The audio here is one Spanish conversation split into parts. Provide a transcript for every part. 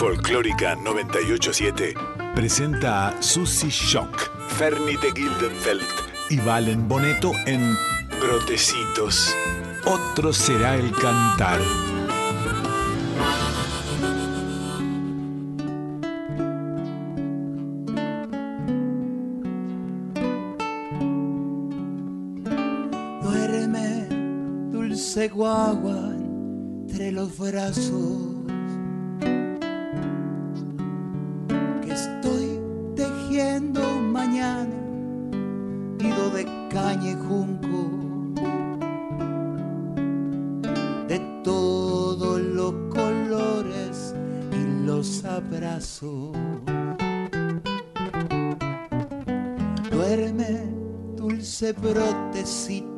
Folclórica 987 presenta a Susie Shock, Fernie de Gildenfeld y Valen Boneto en Brotecitos. Otro será el cantar. Duerme, dulce guagua, entre los brazos. De la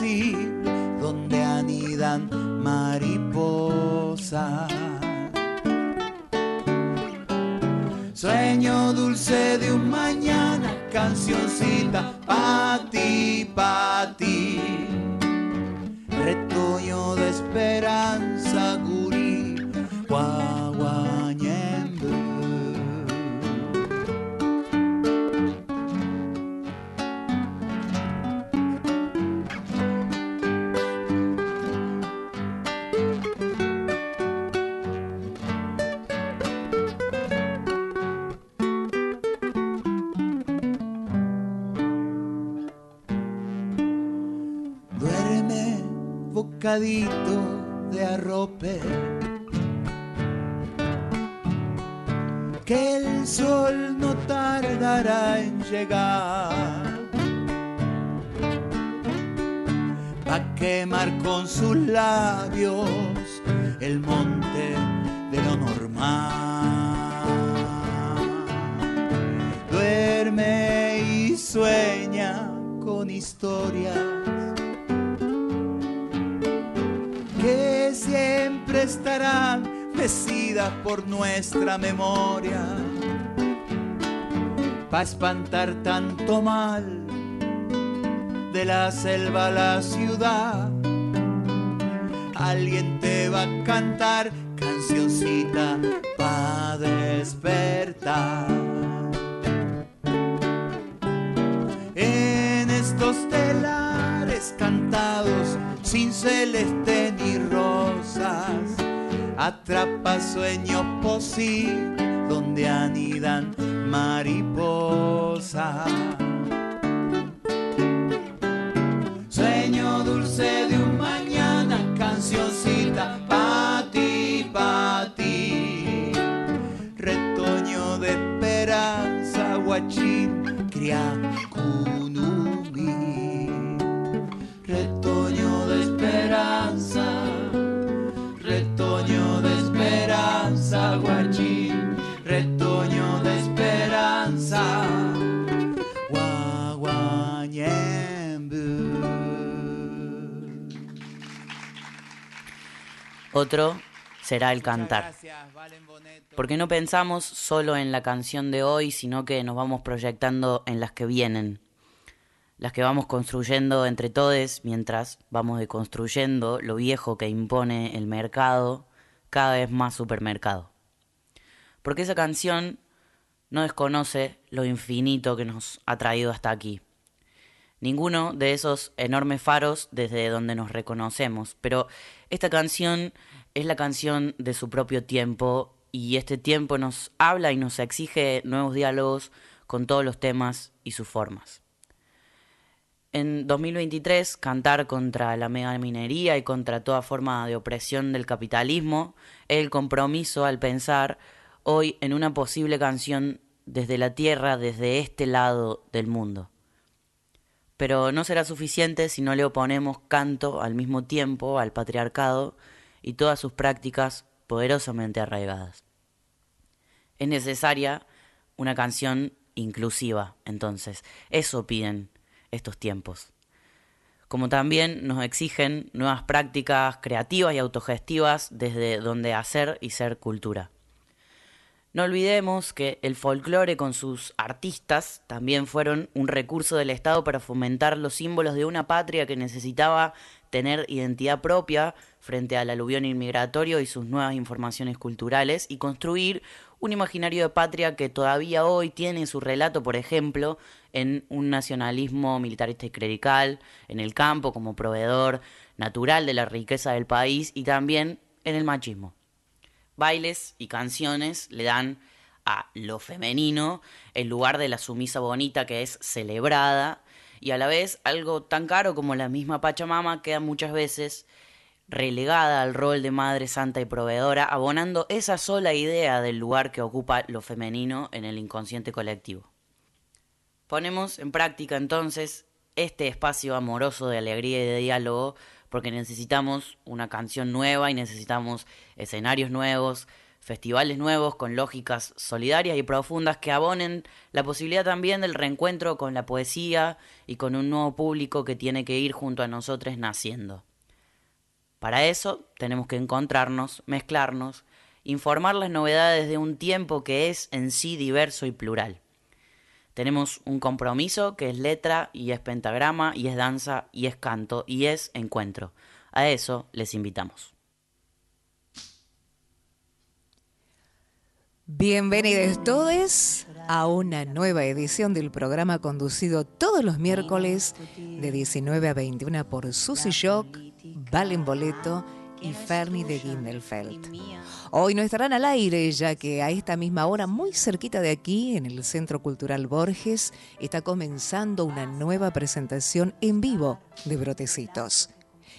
donde anidan mariposas. Sueño dulce de un mañana, cancioncita pa' por nuestra memoria, pa' espantar tanto mal de la selva a la ciudad. Alguien te va a cantar cancioncita pa' despertar. En estos telares cantados sin celeste ni rosas, atrapa sueños posibles donde anidan mariposas. Sueño dulce de un mañana, cancioncita pa' ti, pa' ti. Retoño de esperanza, guachín, cría Otro será el cantar. Porque no pensamos solo en la canción de hoy, sino que nos vamos proyectando en las que vienen. Las que vamos construyendo entre todos mientras vamos deconstruyendo lo viejo que impone el mercado, cada vez más supermercado. Porque esa canción no desconoce lo infinito que nos ha traído hasta aquí. Ninguno de esos enormes faros desde donde nos reconocemos, pero esta canción es la canción de su propio tiempo y este tiempo nos habla y nos exige nuevos diálogos con todos los temas y sus formas. En 2023, cantar contra la megaminería y contra toda forma de opresión del capitalismo es el compromiso al pensar hoy en una posible canción desde la tierra, desde este lado del mundo. Pero no será suficiente si no le oponemos canto al mismo tiempo al patriarcado y todas sus prácticas poderosamente arraigadas. Es necesaria una canción inclusiva, entonces. Eso piden estos tiempos. Como también nos exigen nuevas prácticas creativas y autogestivas desde donde hacer y ser cultura. No olvidemos que el folclore con sus artistas también fueron un recurso del Estado para fomentar los símbolos de una patria que necesitaba tener identidad propia frente al aluvión inmigratorio y sus nuevas informaciones culturales y construir un imaginario de patria que todavía hoy tiene su relato, por ejemplo, en un nacionalismo militarista y clerical, en el campo como proveedor natural de la riqueza del país y también en el machismo. Bailes y canciones le dan a lo femenino el lugar de la sumisa bonita que es celebrada y a la vez algo tan caro como la misma Pachamama queda muchas veces relegada al rol de madre santa y proveedora, abonando esa sola idea del lugar que ocupa lo femenino en el inconsciente colectivo. Ponemos en práctica entonces este espacio amoroso de alegría y de diálogo porque necesitamos una canción nueva y necesitamos escenarios nuevos, festivales nuevos con lógicas solidarias y profundas que abonen la posibilidad también del reencuentro con la poesía y con un nuevo público que tiene que ir junto a nosotros naciendo. Para eso tenemos que encontrarnos, mezclarnos, informar las novedades de un tiempo que es en sí diverso y plural. Tenemos un compromiso que es letra y es pentagrama y es danza y es canto y es encuentro. A eso les invitamos. Bienvenidos todos a una nueva edición del programa conducido todos los miércoles de 19 a 21 por Susy Shock, Valen Boleto y Fernie de Gindelfeld. Hoy no estarán al aire, ya que a esta misma hora, muy cerquita de aquí, en el Centro Cultural Borges, está comenzando una nueva presentación en vivo de Brotecitos.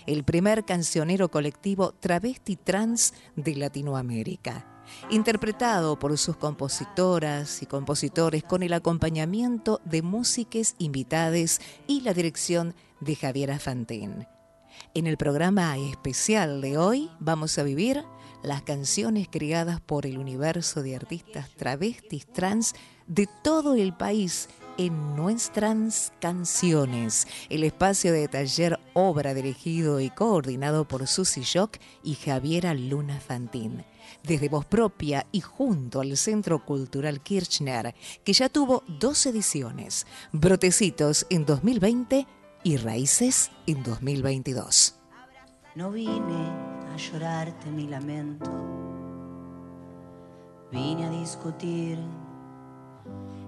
El primer cancionero colectivo travesti trans de Latinoamérica interpretado por sus compositoras y compositores con el acompañamiento de músicas invitadas y la dirección de Javiera Fantín. En el programa especial de hoy vamos a vivir las canciones creadas por el universo de artistas travestis trans de todo el país en nuestras canciones, el espacio de taller obra dirigido y coordinado por Susy Jock y Javiera Luna Fantín. Desde voz propia y junto al Centro Cultural Kirchner, que ya tuvo dos ediciones, Brotecitos en 2020 y Raíces en 2022. No vine a llorarte mi lamento, vine a discutir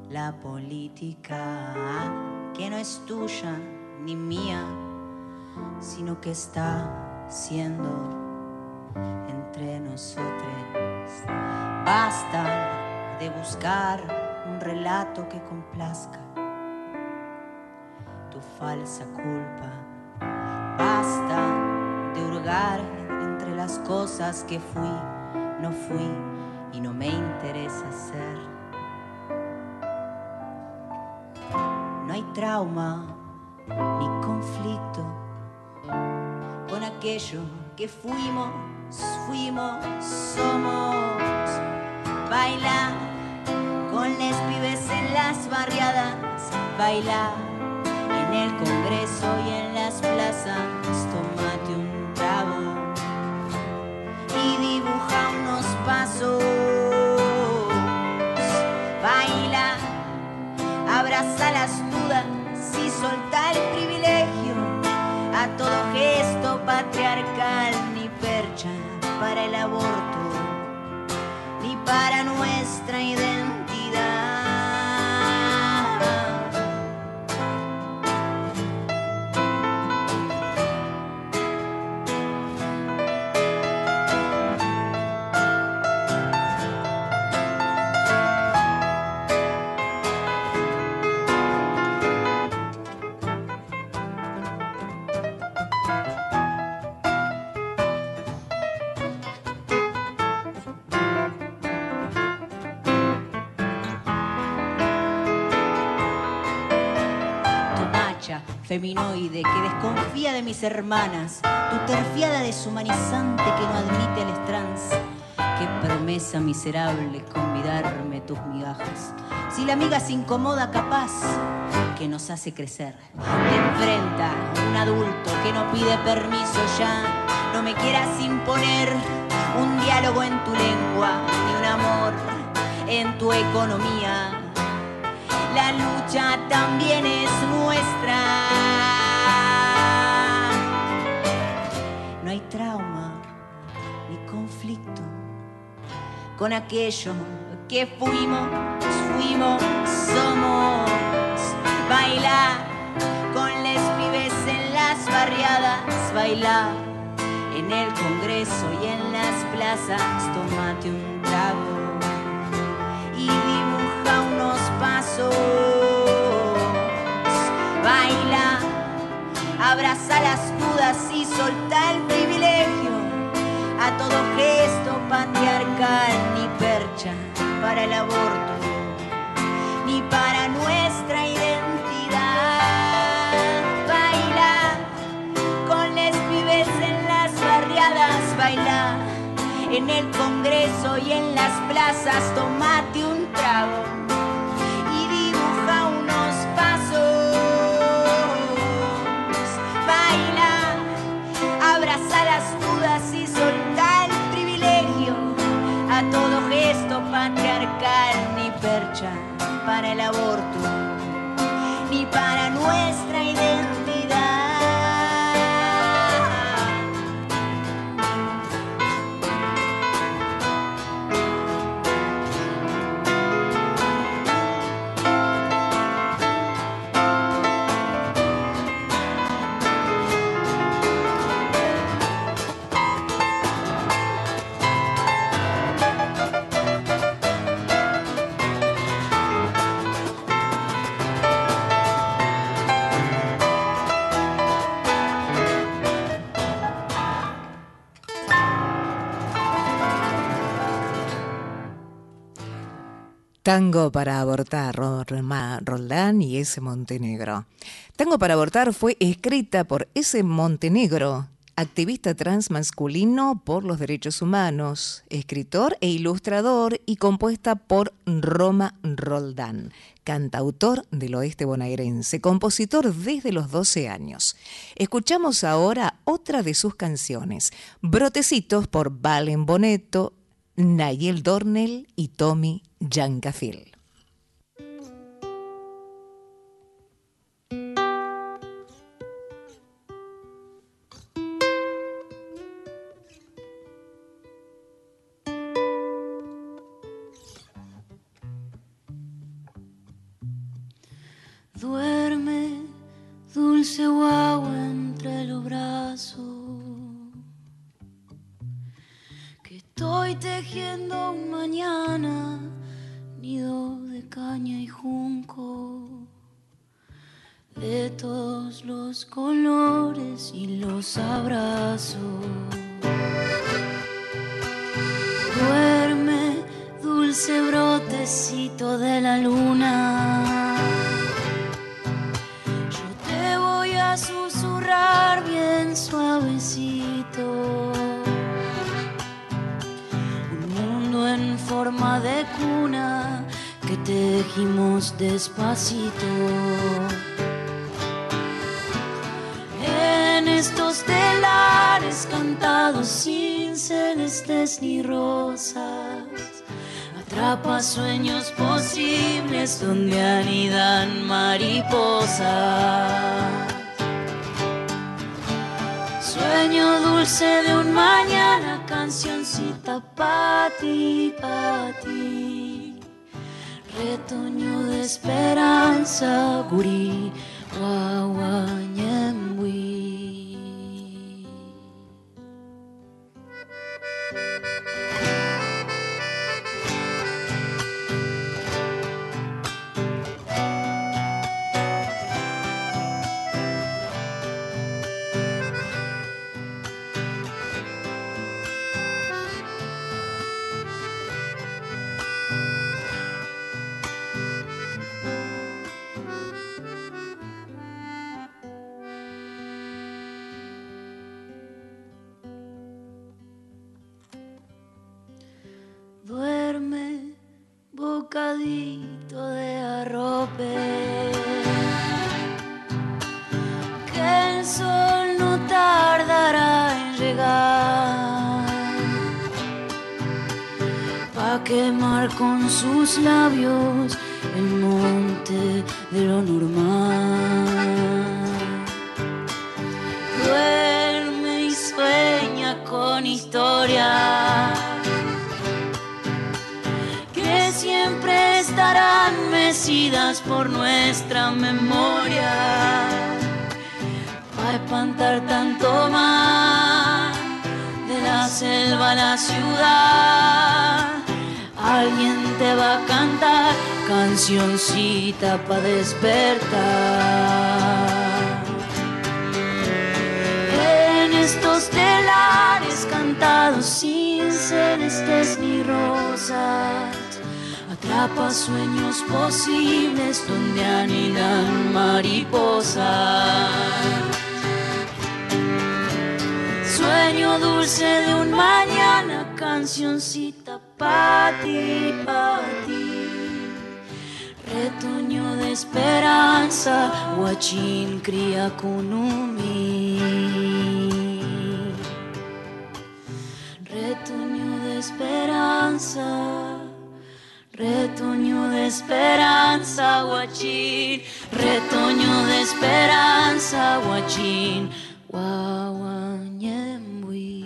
la política que no es tuya ni mía, sino que está siendo entre nosotros. Basta de buscar un relato que complazca tu falsa culpa. Basta de hurgar entre las cosas que fui, no fui y no me interesa ser. No hay trauma ni conflicto con aquello que fuimos, fuimos, somos. Baila con les pibes en las barriadas, baila el Congreso y en las plazas, tomate un trago y dibuja unos pasos. Baila, abraza las dudas y solta el privilegio a todo gesto patriarcal, ni percha para el aborto, ni para nuestra identidad feminoide que desconfía de mis hermanas, tu terfiada deshumanizante que no admite al trans, Qué promesa miserable convidarme tus migajas. Si la amiga se incomoda, capaz que nos hace crecer. Te enfrenta un adulto que no pide permiso ya. No me quieras imponer un diálogo en tu lengua, ni un amor en tu economía. La lucha también con aquello que fuimos, fuimos, somos. Baila con les pibes en las barriadas, baila en el Congreso y en las plazas, tómate un trago y dibuja unos pasos. Baila, abraza las dudas y solta el privilegio a todo gesto patriarcal, ni percha para el aborto, ni para nuestra identidad. Baila con les pibes en las barriadas, baila en el Congreso y en las plazas, tomate un trago el aborto, Tango para abortar, Roldán y S. Montenegro. Tango para abortar fue escrita por S. Montenegro, activista transmasculino por los derechos humanos, escritor e ilustrador y compuesta por Roma Roldán, cantautor del oeste bonaerense, compositor desde los 12 años. Escuchamos ahora otra de sus canciones, Brotecitos por Valen Boneto, Nayel Dornel y Tommy Yancafil. Duerme, dulce guagua entre los brazos. Estoy tejiendo un mañana, nido de caña y junco. De todos los colores y los abrazos. Duerme, dulce brotecito de la luna. Yo te voy a susurrar bien suavecito. En forma de cuna que tejimos despacito. En estos telares cantados sin celestes ni rosas. Atrapa sueños posibles donde anidan mariposas. Sueño dulce de un mañana, cancioncita pa' ti, pa' ti. Retoño de esperanza, gurí, guaguañembui. Atrapa sueños posibles donde anidan mariposas. Sueño dulce de un mañana, cancioncita para ti, para ti. Retoño de esperanza, guachín cría kunumi. Retoño de esperanza, retoño de esperanza, guachín. Retoño de esperanza, guachín. Guaguañembui.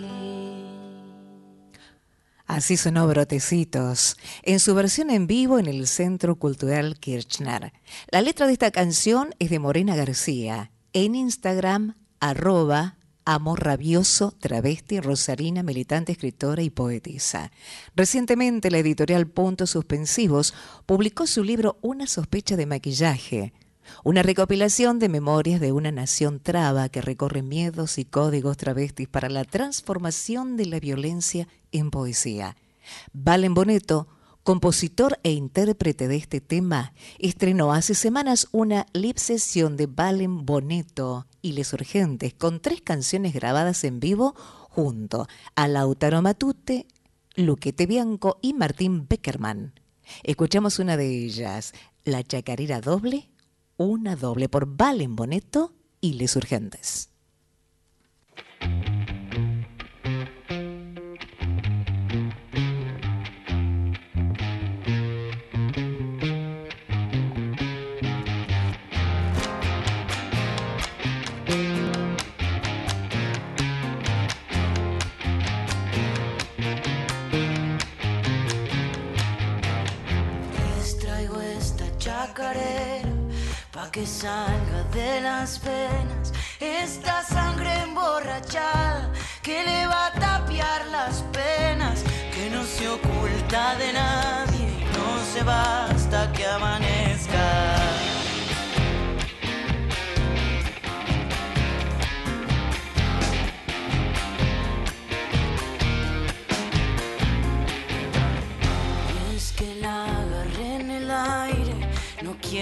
Así sonó Brotecitos, en su versión en vivo en el Centro Cultural Kirchner. La letra de esta canción es de Morena García. En Instagram, arroba Amor Rabioso, travesti, rosarina, militante, escritora y poetisa. Recientemente la editorial Puntos Suspensivos publicó su libro Una sospecha de maquillaje, una recopilación de memorias de una nación traba que recorre miedos y códigos travestis para la transformación de la violencia en poesía. Valen Boneto, compositor e intérprete de este tema, estrenó hace semanas una lip sesión de Valen Boneto y Les Urgentes con tres canciones grabadas en vivo junto a Lautaro Matute, Luquete Bianco y Martín Beckerman. Escuchamos una de ellas, La Chacarera Doble, una doble por Valen Boneto y Les Urgentes. Que salga de las penas esta sangre emborrachada que le va a tapiar las penas que no se oculta de nadie y no se va hasta que amanezca.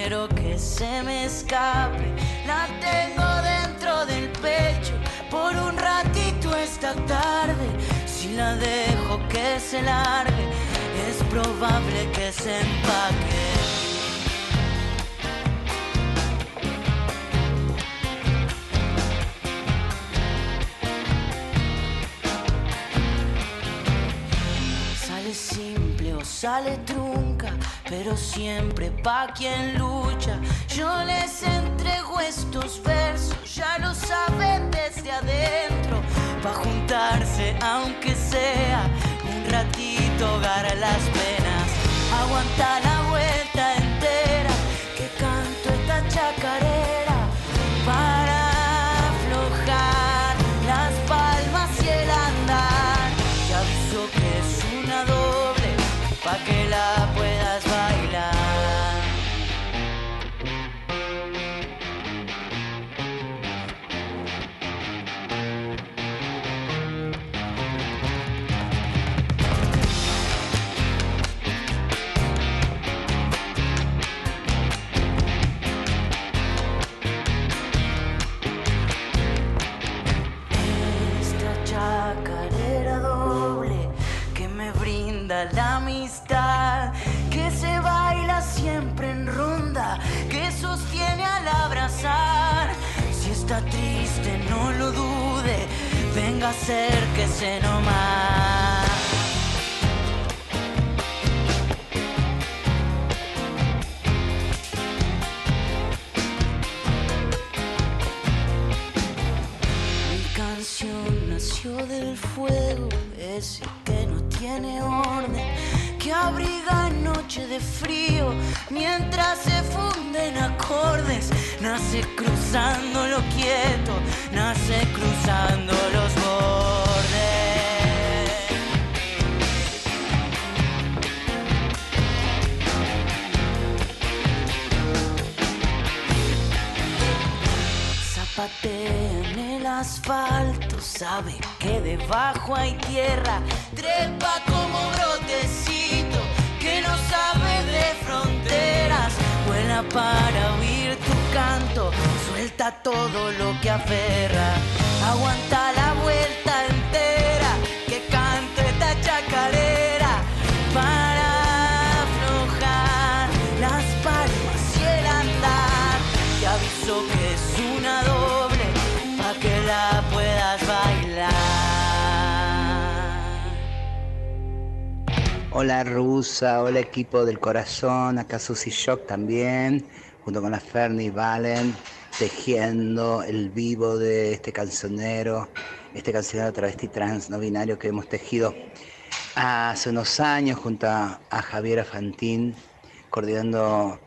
Quiero que se me escape. La tengo dentro del pecho por un ratito esta tarde. Si la dejo que se largue, es probable que se empaque. Sale simple o sale trunca, pero siempre pa' quien lucha. Yo les entrego estos versos, ya lo saben desde adentro. Pa' juntarse, aunque sea un ratito, hogar a las penas. Aguanta la vuelta entera, que canto esta chacarera para la amistad, que se baila siempre en ronda, que sostiene al abrazar. Si está triste, no lo dude, venga a acérquese nomás. Mi canción nació del fuego que no tiene orden, que abriga noche de frío mientras se funden acordes. Nace cruzando lo quieto, nace cruzando los bordes. Zapatea en el asfalto, sabe que debajo hay tierra, trepa como brotecito que no sabe de fronteras, vuela para oír tu canto, suelta todo lo que aferra, aguanta la vuelta entera, que canto esta chacarera Hola Rusa, hola equipo del corazón, acá Susy Shock también, junto con la Fernie Valen, tejiendo el vivo de este cancionero, este cancionero travesti trans no binario que hemos tejido hace unos años junto a, a Javiera coordinando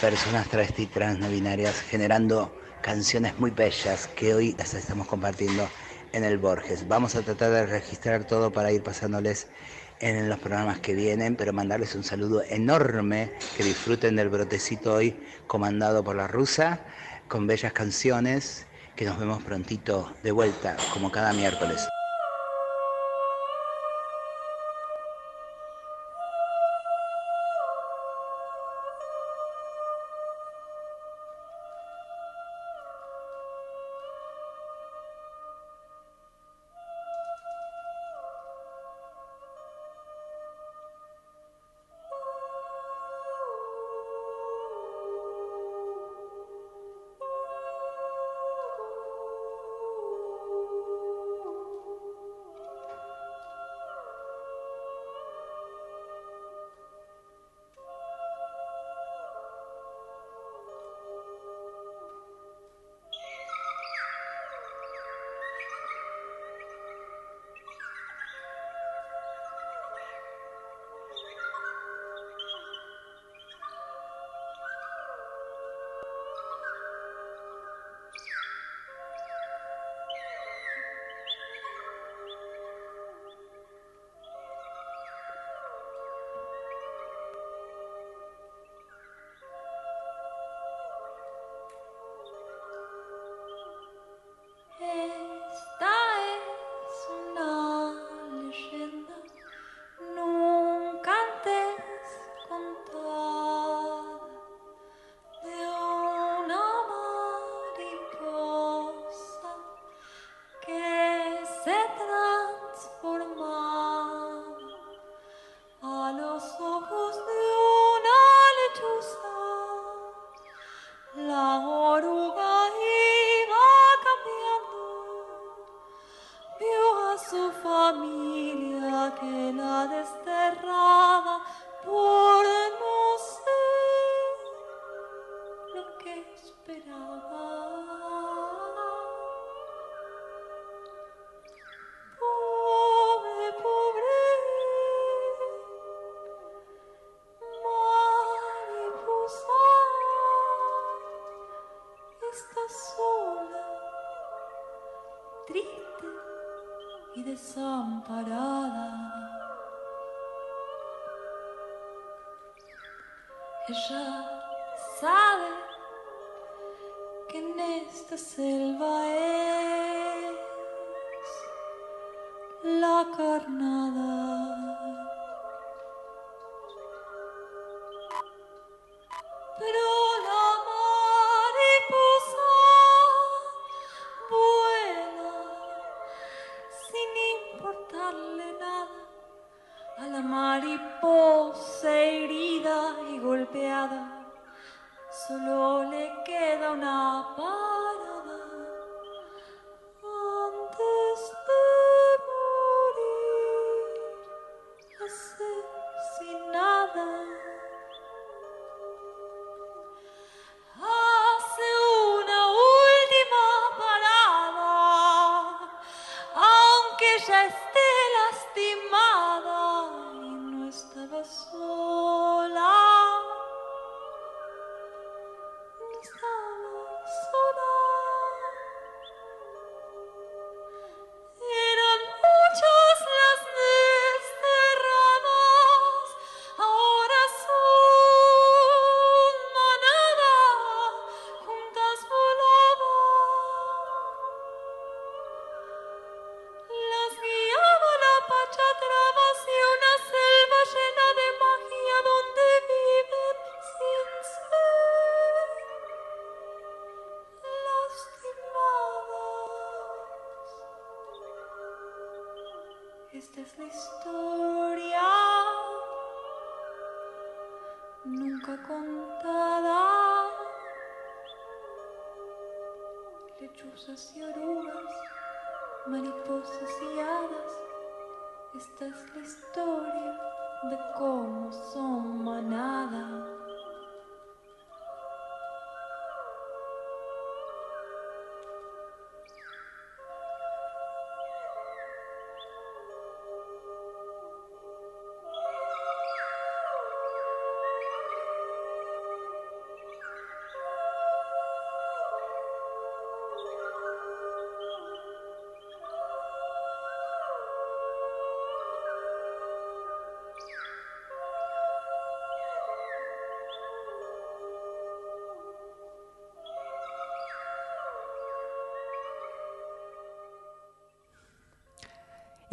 personas travesti trans no binarias, generando canciones muy bellas que hoy las estamos compartiendo en el Borges. Vamos a tratar de registrar todo para ir pasándoles en los programas que vienen, pero mandarles un saludo enorme, que disfruten del brotecito hoy comandado por la rusa, con bellas canciones, que nos vemos prontito de vuelta, como cada miércoles.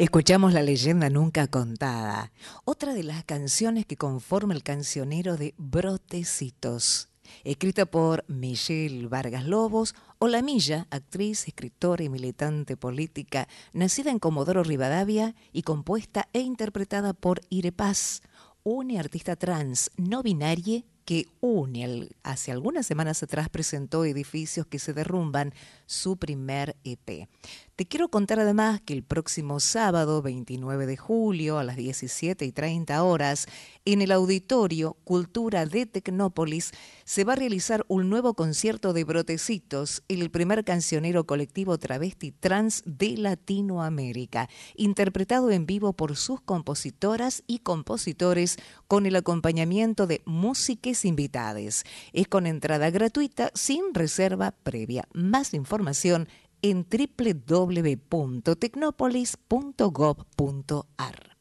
Escuchamos la leyenda nunca contada, otra de las canciones que conforma el cancionero de Brotecitos, escrita por Michelle Vargas Lobos o La Milla, actriz, escritora y militante política, nacida en Comodoro Rivadavia y compuesta e interpretada por Ire Paz, una artista trans no binaria que une, hace algunas semanas atrás presentó Edificios que se derrumban, su primer EP. Te quiero contar además que el próximo sábado 29 de julio a las 17 y 30 horas, en el auditorio Cultura de Tecnópolis, se va a realizar un nuevo concierto de Brotecitos, el primer cancionero colectivo travesti trans de Latinoamérica, interpretado en vivo por sus compositoras y compositores con el acompañamiento de músicas invitades. Es con entrada gratuita sin reserva previa. Más información en www.tecnopolis.gov.ar.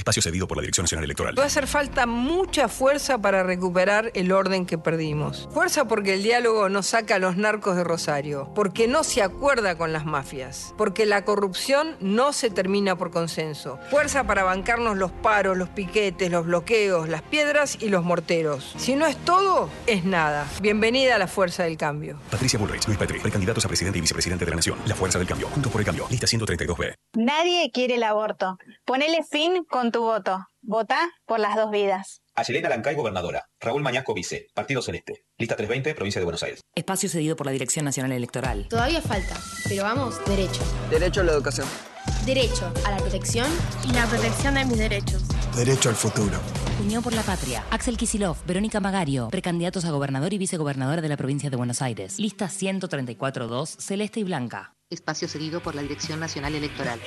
Espacio cedido por la Dirección Nacional Electoral. Va a hacer falta mucha fuerza para recuperar el orden que perdimos. Fuerza porque el diálogo no saca a los narcos de Rosario, porque no se acuerda con las mafias, porque la corrupción no se termina por consenso. Fuerza para bancarnos los paros, los piquetes, los bloqueos, las piedras y los morteros. Si no es todo, es nada. Bienvenida a la fuerza del cambio. Patricia Bullrich, Luis Petri, precandidatos a presidente y vicepresidente de la Nación. La Fuerza del Cambio. Juntos por el Cambio. Lista 132B. Nadie quiere el aborto. Ponele fin con tu voto. Vota por las dos vidas. Ayelena Lancay, gobernadora. Raúl Mañasco, vice. Partido Celeste. Lista 320, provincia de Buenos Aires. Espacio cedido por la Dirección Nacional Electoral. Todavía falta, pero vamos, derecho. Derecho a la educación. Derecho a la protección y la protección de mis derechos. Derecho al futuro. Unión por la Patria. Axel Kisilov, Verónica Magario, precandidatos a gobernador y vicegobernadora de la provincia de Buenos Aires. Lista 134-2, celeste y blanca. Espacio cedido por la Dirección Nacional Electoral.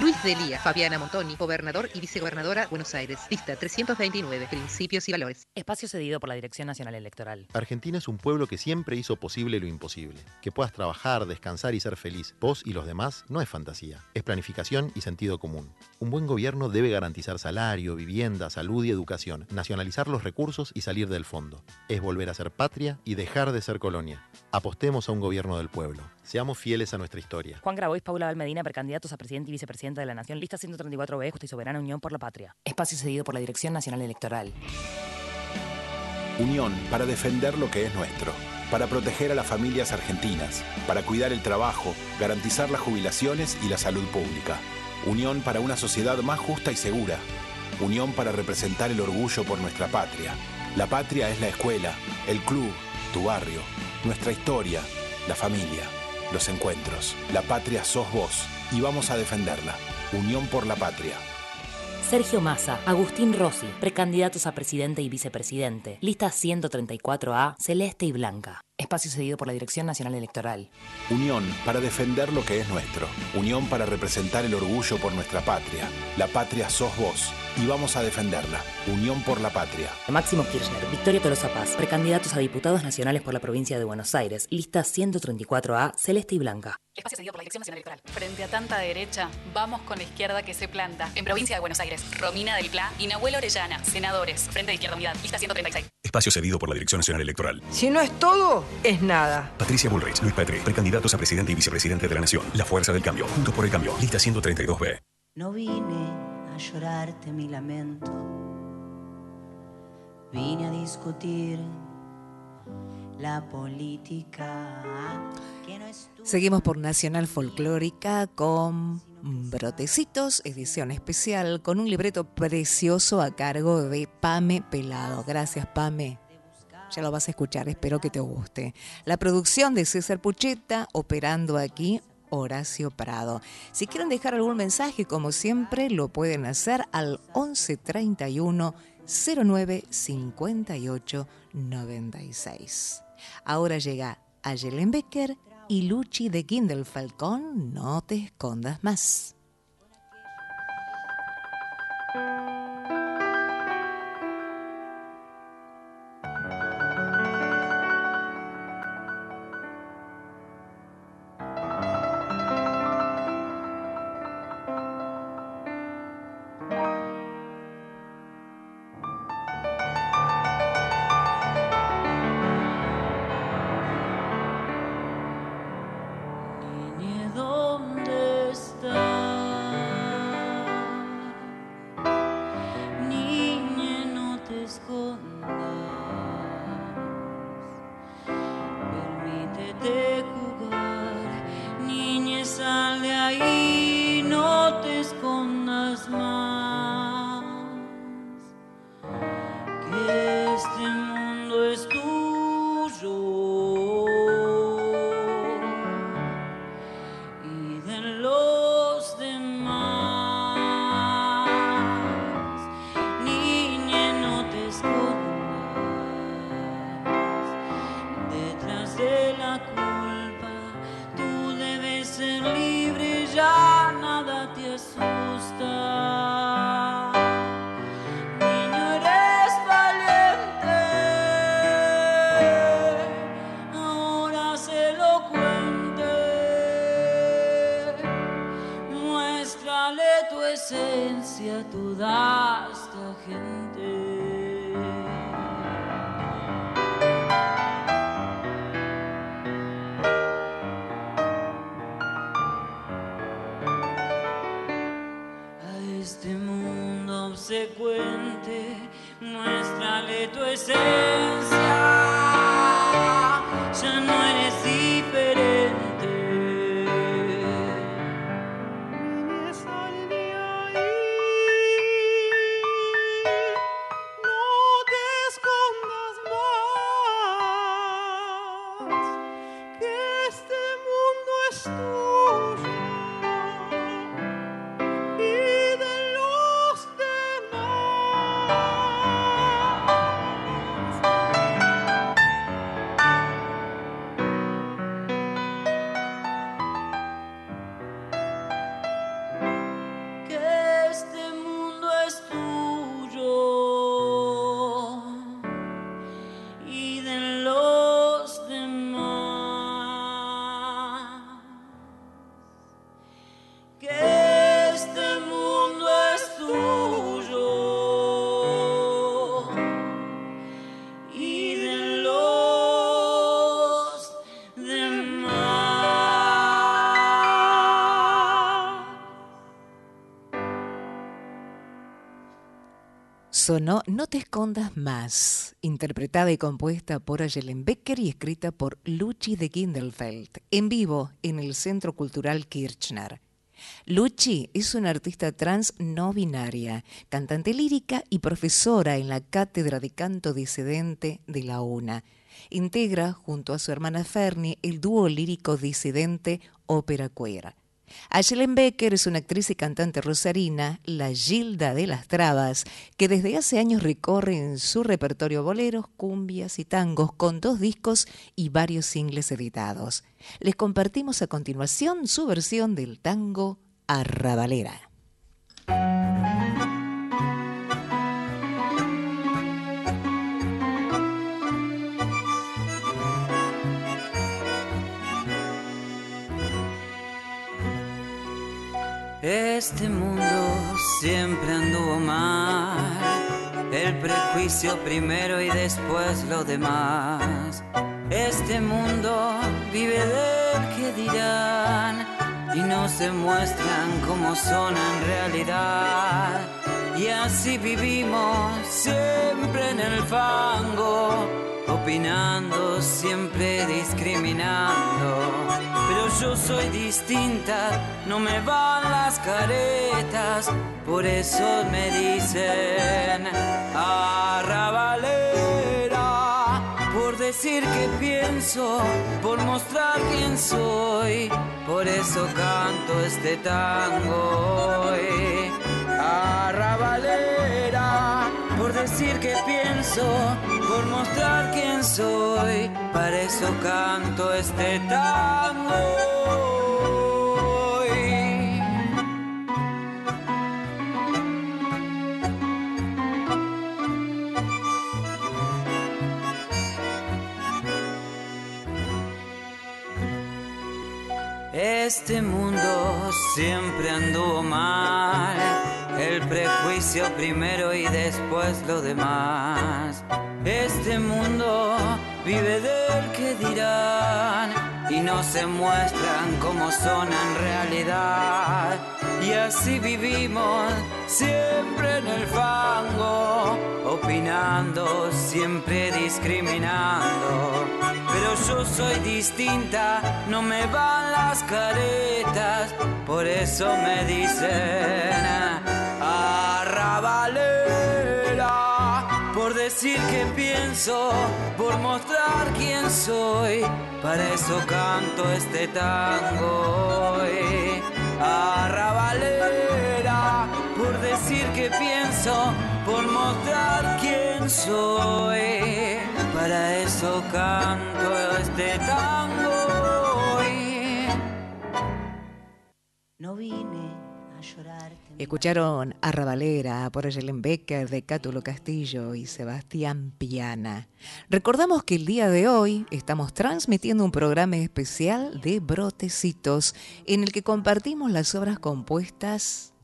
Luis Delía, Fabiana Montoni, gobernador y vicegobernadora Buenos Aires. Lista 329, principios y valores. Espacio cedido por la Dirección Nacional Electoral. Argentina es un pueblo que siempre hizo posible lo imposible. Que puedas trabajar, descansar y ser feliz, vos y los demás, no es fantasía. Es planificación y sentido común. Un buen gobierno debe garantizar salario, vivienda, salud y educación, nacionalizar los recursos y salir del fondo. Es volver a ser patria y dejar de ser colonia. Apostemos a un gobierno del pueblo. Seamos fieles a nuestra historia. Juan Grabois, Paula Valmedina, precandidatos a presidente y vicepresidenta de la Nación. Lista 134B, Justa y Soberana Unión por la Patria. Espacio cedido por la Dirección Nacional Electoral. Unión para defender lo que es nuestro, para proteger a las familias argentinas, para cuidar el trabajo, garantizar las jubilaciones y la salud pública. Unión para una sociedad más justa y segura. Unión para representar el orgullo por nuestra patria. La patria es la escuela, el club, tu barrio, nuestra historia, la familia, los encuentros. La patria sos vos y vamos a defenderla. Unión por la patria. Sergio Massa, Agustín Rossi, precandidatos a presidente y vicepresidente. Lista 134A, celeste y blanca. Espacio cedido por la Dirección Nacional Electoral. Unión para defender lo que es nuestro. Unión para representar el orgullo por nuestra patria. La patria sos vos y vamos a defenderla. Unión por la patria. Máximo Kirchner, Victoria Tolosa Paz, precandidatos a diputados nacionales por la provincia de Buenos Aires. Lista 134A, celeste y blanca. Espacio cedido por la Dirección Nacional Electoral. Frente a tanta derecha, vamos con la izquierda que se planta. En provincia de Buenos Aires, Romina del Pla y Nahuel Orellana, senadores. Frente de Izquierda Unidad, lista 136. Espacio cedido por la Dirección Nacional Electoral. Si no es todo, es nada. Patricia Bullrich, Luis Petri, precandidatos a presidente y vicepresidente de la Nación. La Fuerza del Cambio, Juntos por el Cambio. Lista 132B. No vine a llorarte mi lamento, vine a discutir la política. Que no es tu Seguimos por Nacional Folclórica con Brotecitos, edición especial, con un libreto precioso a cargo de Pame Pelado. Gracias, Pame. Ya lo vas a escuchar, espero que te guste. La producción de César Pucheta, operando aquí Horacio Prado. Si quieren dejar algún mensaje, como siempre, lo pueden hacer al 1131 09 58 96. Ahora llega Ayelen Becker y Luchi de Kindle Falcón. No te escondas más. Sonó No te escondas más, interpretada y compuesta por Ayelen Becker y escrita por Luchi de Kindelfeld, en vivo en el Centro Cultural Kirchner. Luchi es una artista trans no binaria, cantante lírica y profesora en la Cátedra de Canto Disidente de la UNA. Integra, junto a su hermana Fernie, el dúo lírico disidente Ópera Queer. Ayelen Becker es una actriz y cantante rosarina, la Gilda de las Trabas, que desde hace años recorre en su repertorio boleros, cumbias y tangos con dos discos y varios singles editados. Les compartimos a continuación su versión del tango Arrabalera. Este mundo siempre anduvo mal, el prejuicio primero y después lo demás. Este mundo vive del que dirán y no se muestran como son en realidad. Y así vivimos siempre en el fango, opinando, siempre discriminando. Yo soy distinta, no me van las caretas, por eso me dicen arrabalera, por decir que pienso, por mostrar quién soy, por eso canto este tango. hoy. Arrabalera, decir que pienso, por mostrar quién soy, para eso canto este tango. Este mundo siempre anduvo mal, el prejuicio primero y después lo demás. Este mundo vive del que dirán y no se muestran como son en realidad. Y así vivimos siempre en el fango, opinando, siempre discriminando. Pero yo soy distinta, no me van las caretas, por eso me dicen arrabalera, por decir que pienso, por mostrar quién soy, para eso canto este tango. hoy. Arrabalera, por decir que pienso, por mostrar quién soy, para eso canto este tango. hoy. No vine a llorar. Escucharon Arrabalera por Ayelen Becker de Cátulo Castillo y Sebastián Piana. Recordamos que el día de hoy estamos transmitiendo un programa especial de Brotecitos en el que compartimos las obras compuestas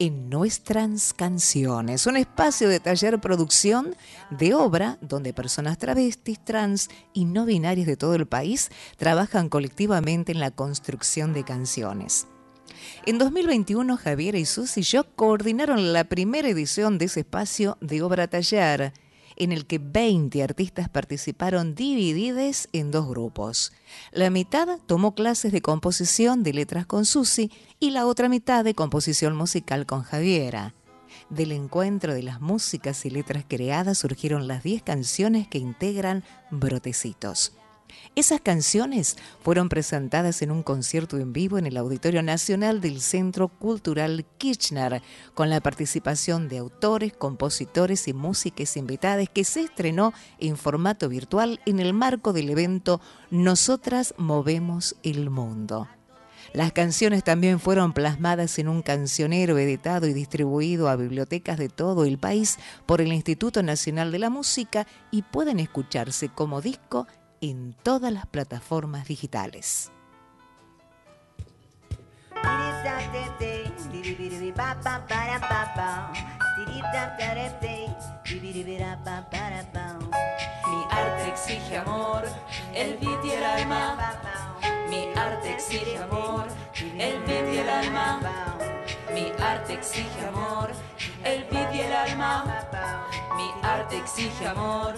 en nuestras canciones, un espacio de taller producción de obra donde personas travestis, trans y no binarias de todo el país trabajan colectivamente en la construcción de canciones. En 2021, Javier y Susi Shock coordinaron la primera edición de ese espacio de obra taller, en el que 20 artistas participaron divididos en dos grupos. La mitad tomó clases de composición de letras con Susi y la otra mitad de composición musical con Javiera. Del encuentro de las músicas y letras creadas surgieron las 10 canciones que integran Brotecitos. Esas canciones fueron presentadas en un concierto en vivo en el Auditorio Nacional del Centro Cultural Kirchner, con la participación de autores, compositores y músicas invitadas que se estrenó en formato virtual en el marco del evento Nosotras Movemos el Mundo. Las canciones también fueron plasmadas en un cancionero editado y distribuido a bibliotecas de todo el país por el Instituto Nacional de la Música y pueden escucharse como disco en todas las plataformas digitales. Mi arte exige amor, el beat y el alma. Mi arte exige amor, el beat y el alma. Mi arte exige amor, el beat y el alma. Mi arte exige amor,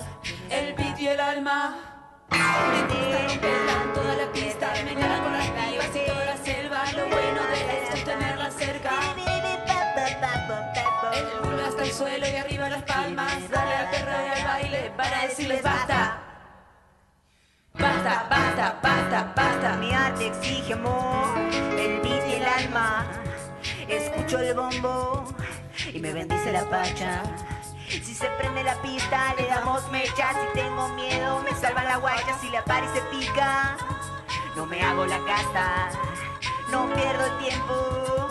el beat y el alma. Me pelan toda La pista me engaña con las caivas y toda la selva. Lo bueno de esto es tenerla cerca. El pulga hasta el suelo y arriba las palmas. Dale a Ferrari al baile para decirles ¡basta! ¡basta, basta, basta, basta! Mi arte exige amor, el piti y el alma. Escucho el bombo y me bendice la pacha. Si se prende la pista, le damos mecha. Si tengo miedo, me salva la guacha. Si la pari se pica, no me hago la casa. No pierdo el tiempo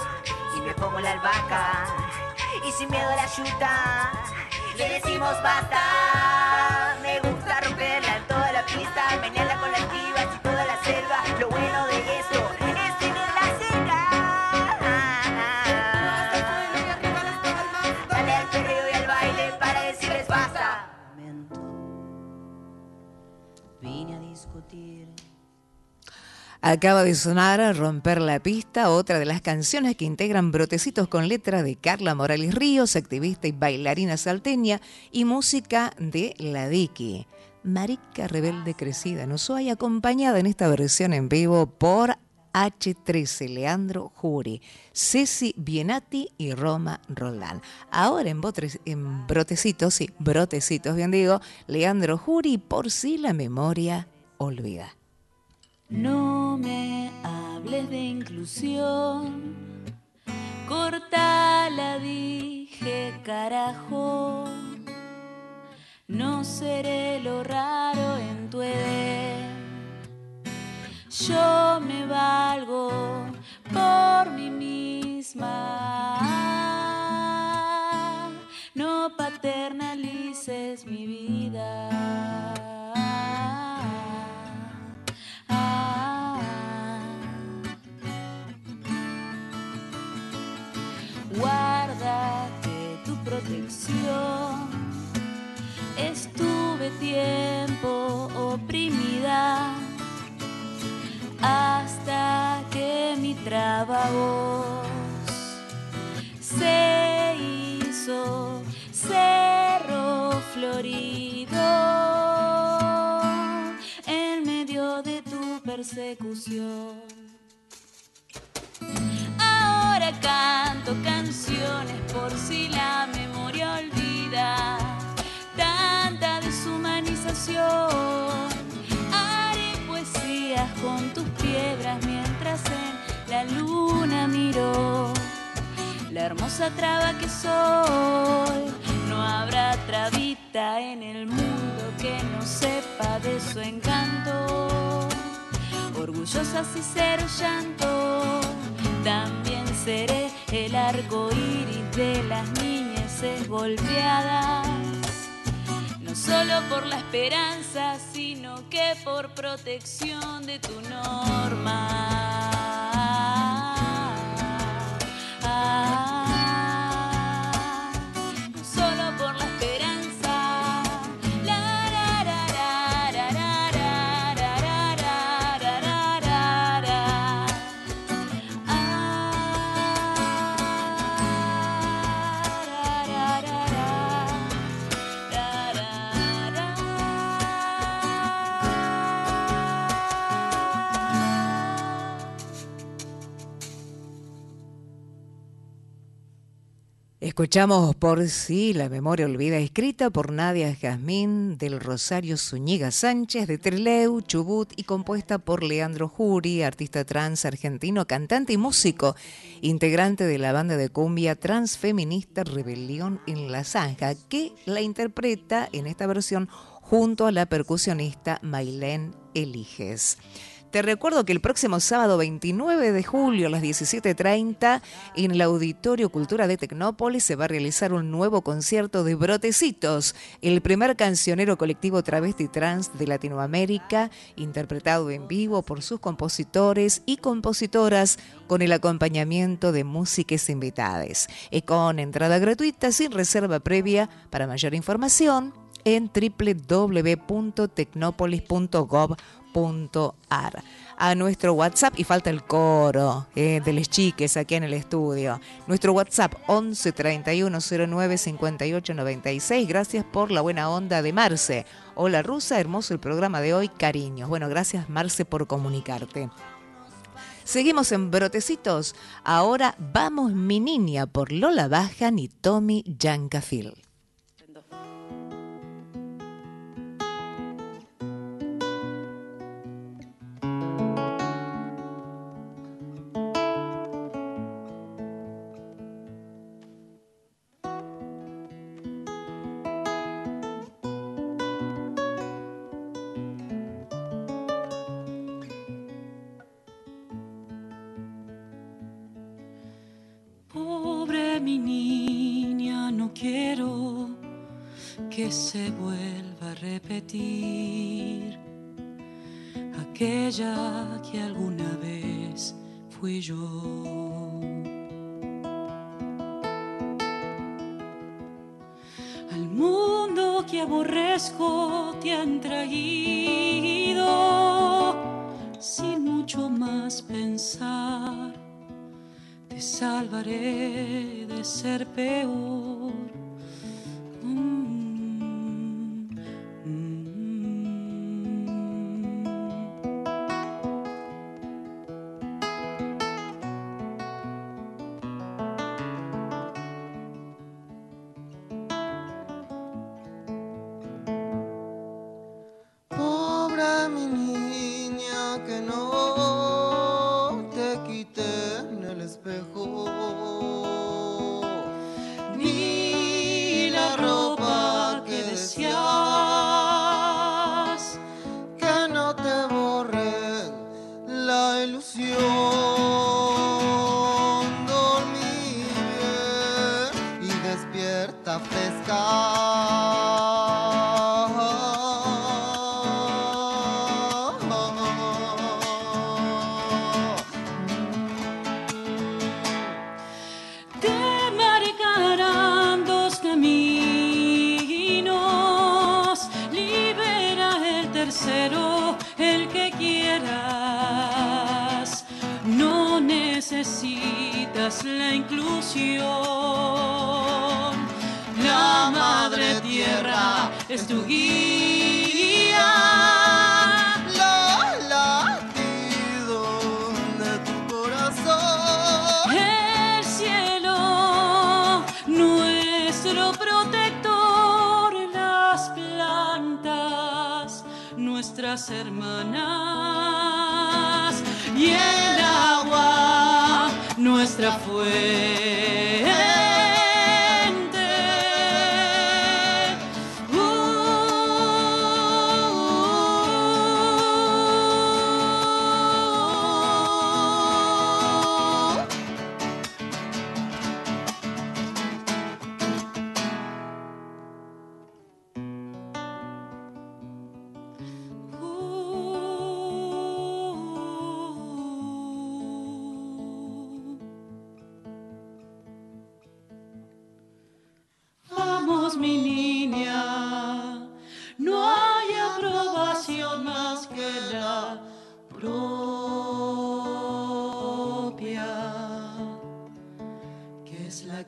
y me pongo la albahaca. Y sin miedo a la chuta, le decimos basta. Me Acaba de sonar Romper la Pista, otra de las canciones que integran brotecitos con letra de Carla Morales Ríos, activista y bailarina salteña, y música de La Diki. Marica Rebelde Crecida en Ushuaia, acompañada en esta versión en vivo por H13, Leandro Jury, Ceci Bienati y Roma Roldán. Ahora en, botres- en Brotecitos, sí, Brotecitos, bien digo, Leandro Jury, por si la memoria olvida. No me hables de inclusión, cortala, dije carajo. No seré lo raro en tu edén. Yo me valgo por mí misma. No paternalices mi vida. Trabajo se hizo cerro florido en medio de tu persecución. Ahora canto canciones por si la memoria olvida tanta deshumanización. Haré poesías con tus piedras mientras en la luna miro la hermosa traba que soy. No habrá trabita en el mundo que no sepa de su encanto. Orgullosa si cero llanto, también seré el arco iris de las niñeces golpeadas. No solo por la esperanza, sino que por protección de tu norma. lá. Escuchamos por sí la memoria olvida, escrita por Nadia Jazmín del Rosario Zúñiga Sánchez de Treleu, Chubut y compuesta por Leandro Jury, artista trans argentino, cantante y músico, integrante de la banda de cumbia transfeminista Rebelión en la Zanja, que la interpreta en esta versión junto a la percusionista Mailén Eliges. Te recuerdo que el próximo sábado 29 de julio a las 17.30 en el Auditorio Cultura de Tecnópolis se va a realizar un nuevo concierto de Brotecitos, el primer cancionero colectivo travesti trans de Latinoamérica, interpretado en vivo por sus compositores y compositoras con el acompañamiento de músicas invitadas. Y con entrada gratuita sin reserva previa para mayor información en www.tecnopolis.gov.ar a nuestro WhatsApp y falta el coro eh, de les chiques aquí en el estudio. Nuestro WhatsApp 11 31 09 58 96. Gracias por la buena onda de Marce. Hola Rusa, hermoso el programa de hoy, cariños. Bueno, gracias Marce por comunicarte. Seguimos en Brotecitos. Ahora vamos mi niña por Lola Bajan y Tommy Yancafil.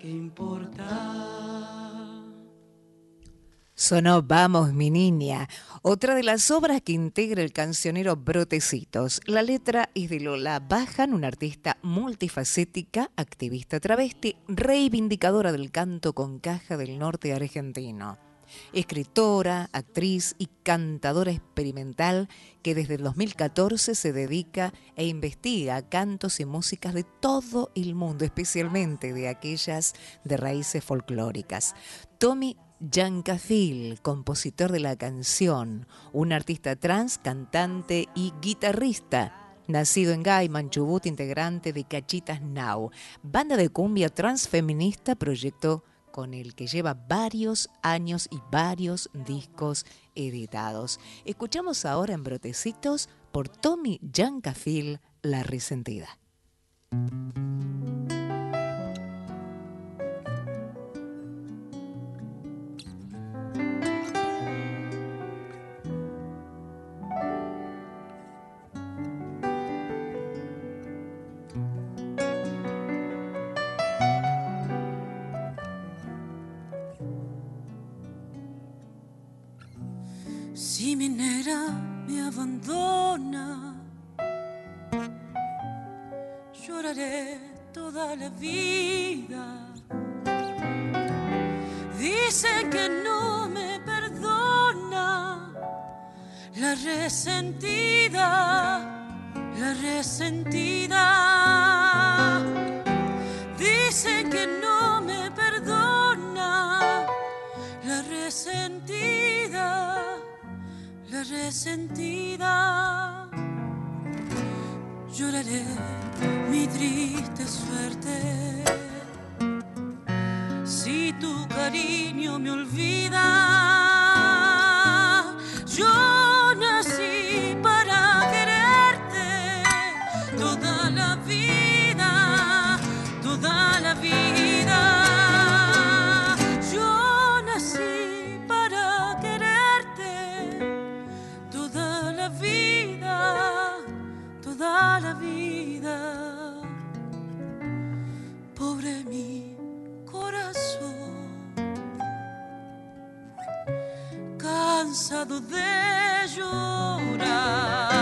Que importa. Sonó Vamos, mi niña, otra de las obras que integra el cancionero Brotecitos. La letra es de Lola Bajan, una artista multifacética, activista travesti, reivindicadora del canto con caja del norte argentino. Escritora, actriz y cantadora experimental que desde el 2014 se dedica e investiga cantos y músicas de todo el mundo, especialmente de aquellas de raíces folclóricas. Tommy Yancafil, compositor de la canción, un artista trans, cantante y guitarrista. Nacido en Gaiman, Chubut, integrante de Cachitas Now, banda de cumbia transfeminista, proyecto con el que lleva varios años y varios discos editados. Escuchamos ahora en Brotecitos por Tommy Yancafil, La Resentida. Me abandona, lloraré toda la vida. Dicen que no me perdona la resentida, la resentida. Dicen que no me perdona la resentida, la resentida. Lloraré mi triste suerte. tu cariño me olvida. Yo cansado de llorar.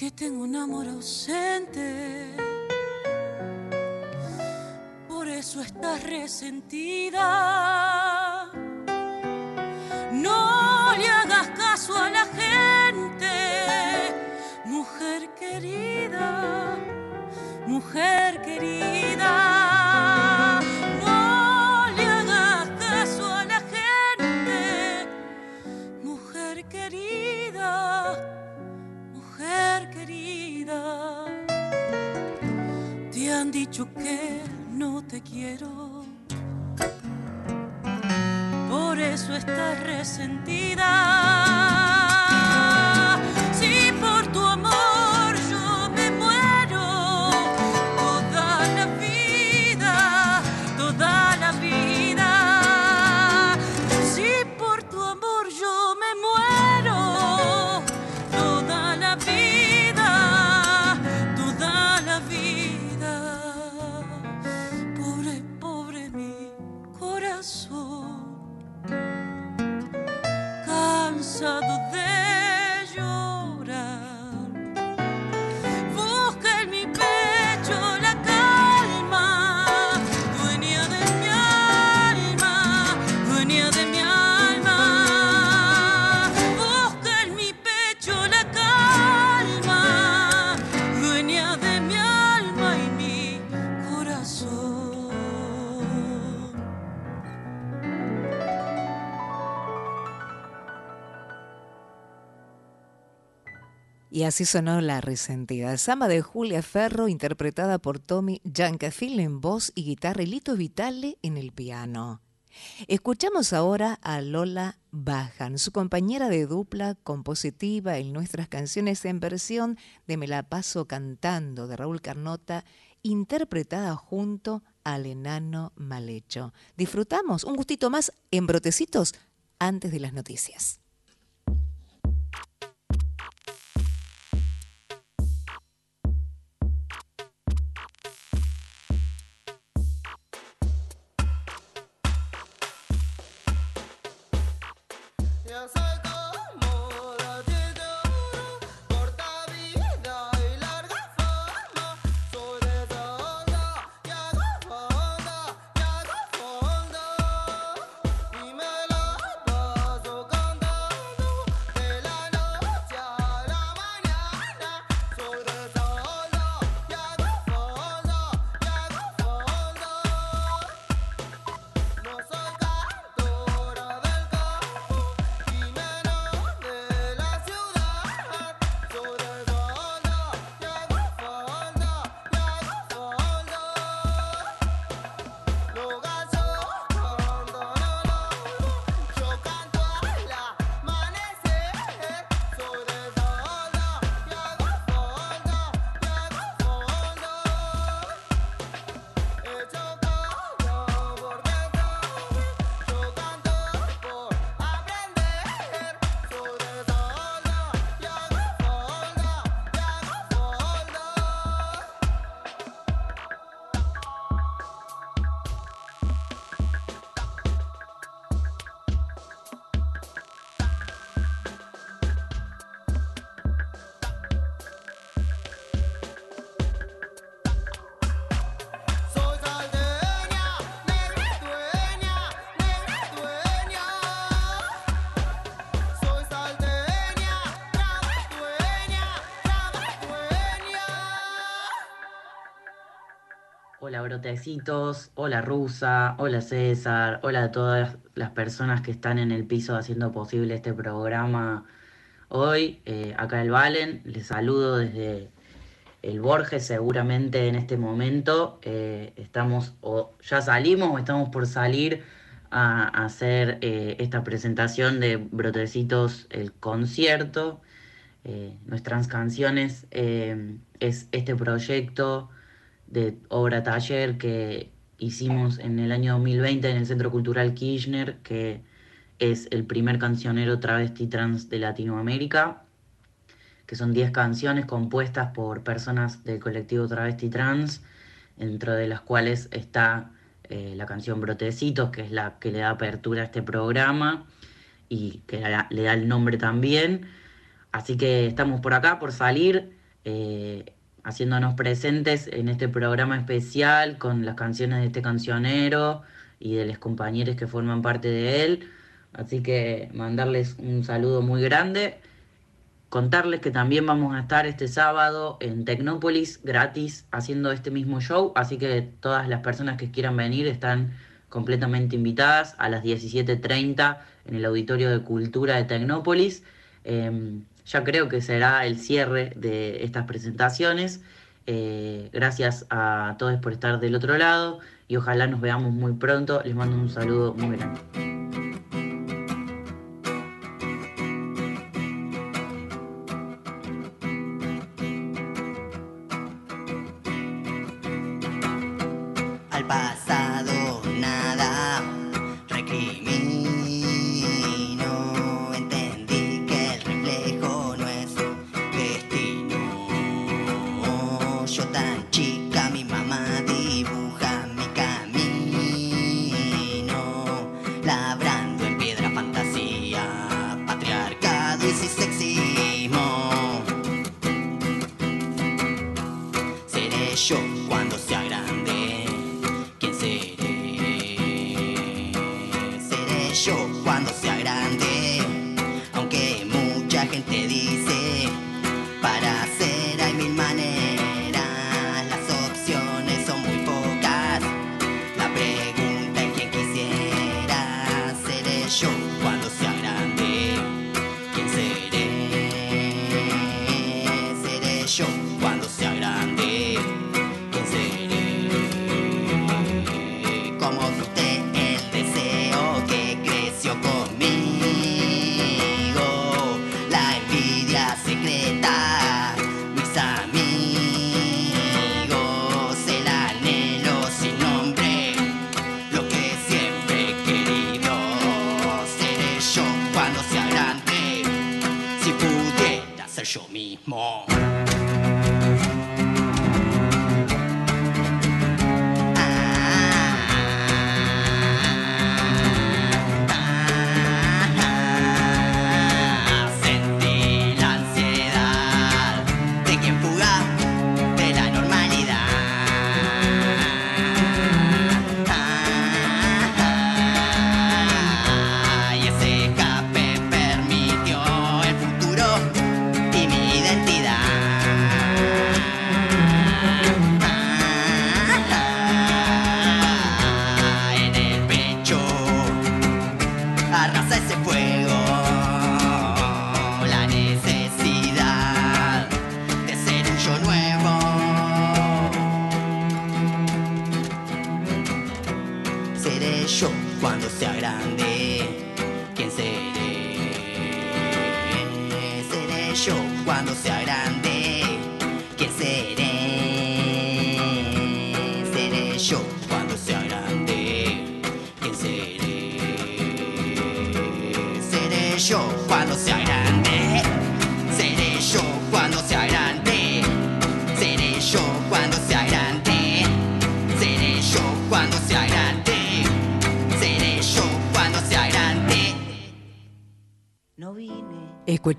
Que tengo un amor ausente. Por eso estás resentida. No le hagas caso a la gente, mujer querida, mujer querida. No te quiero. Por eso estás resentida. Así sonó La Resentida, samba de Julia Ferro, interpretada por Tommy Giancafil en voz y guitarra y Lito Vitale en el piano. Escuchamos ahora a Lola Bajan, su compañera de dupla compositiva en nuestras canciones en versión de Me la paso cantando de Raúl Carnota, interpretada junto al enano Malhecho. Disfrutamos un gustito más en brotecitos antes de las noticias. Hola brotecitos, hola Rusa, hola César, hola a todas las personas que están en el piso haciendo posible este programa hoy. Eh, acá el Valen, les saludo desde el Borges seguramente en este momento. eh, estamos o ya salimos o estamos por salir a, hacer eh, esta presentación de Brotecitos, el concierto. Eh, nuestras canciones es este proyecto de obra taller que hicimos en el año 2020 en el Centro Cultural Kirchner, que es el primer cancionero travesti trans de Latinoamérica, que son 10 canciones compuestas por personas del colectivo travesti trans, dentro de las cuales está eh, la canción Brotecitos, que es la que le da apertura a este programa y que le da el nombre también. Así que estamos por acá, por salir, eh, haciéndonos presentes en este programa especial con las canciones de este cancionero y de los compañeros que forman parte de él. Así que mandarles un saludo muy grande. Contarles que también vamos a estar este sábado en Tecnópolis gratis haciendo este mismo show. Así que todas las personas que quieran venir están completamente invitadas a las 17.30 en el Auditorio de Cultura de Tecnópolis. Eh, ya creo que será el cierre de estas presentaciones. Eh, gracias a todos por estar del otro lado y ojalá nos veamos muy pronto. Les mando un saludo muy grande.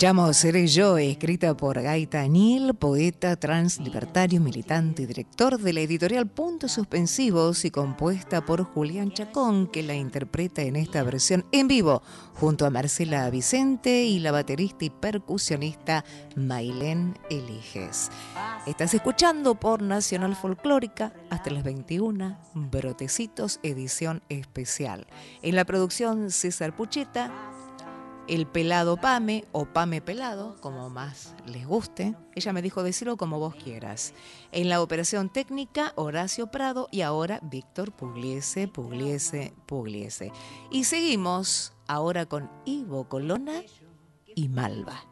Escuchamos Seré yo, escrita por Gaita Anil, poeta trans libertario, militante y director de la editorial Puntos Suspensivos y compuesta por Julián Chacón, que la interpreta en esta versión en vivo junto a Marcela Vicente y la baterista y percusionista Mailén Eliges. Estás escuchando por Nacional Folclórica hasta las 21, Brotecitos, edición especial. En la producción César Pucheta, el pelado Pame o Pame pelado, como más les guste. Ella me dijo decirlo como vos quieras. En la operación técnica, Horacio Prado y ahora Víctor Pugliese, Pugliese, Pugliese. Y seguimos ahora con Ivo Colona y Malva.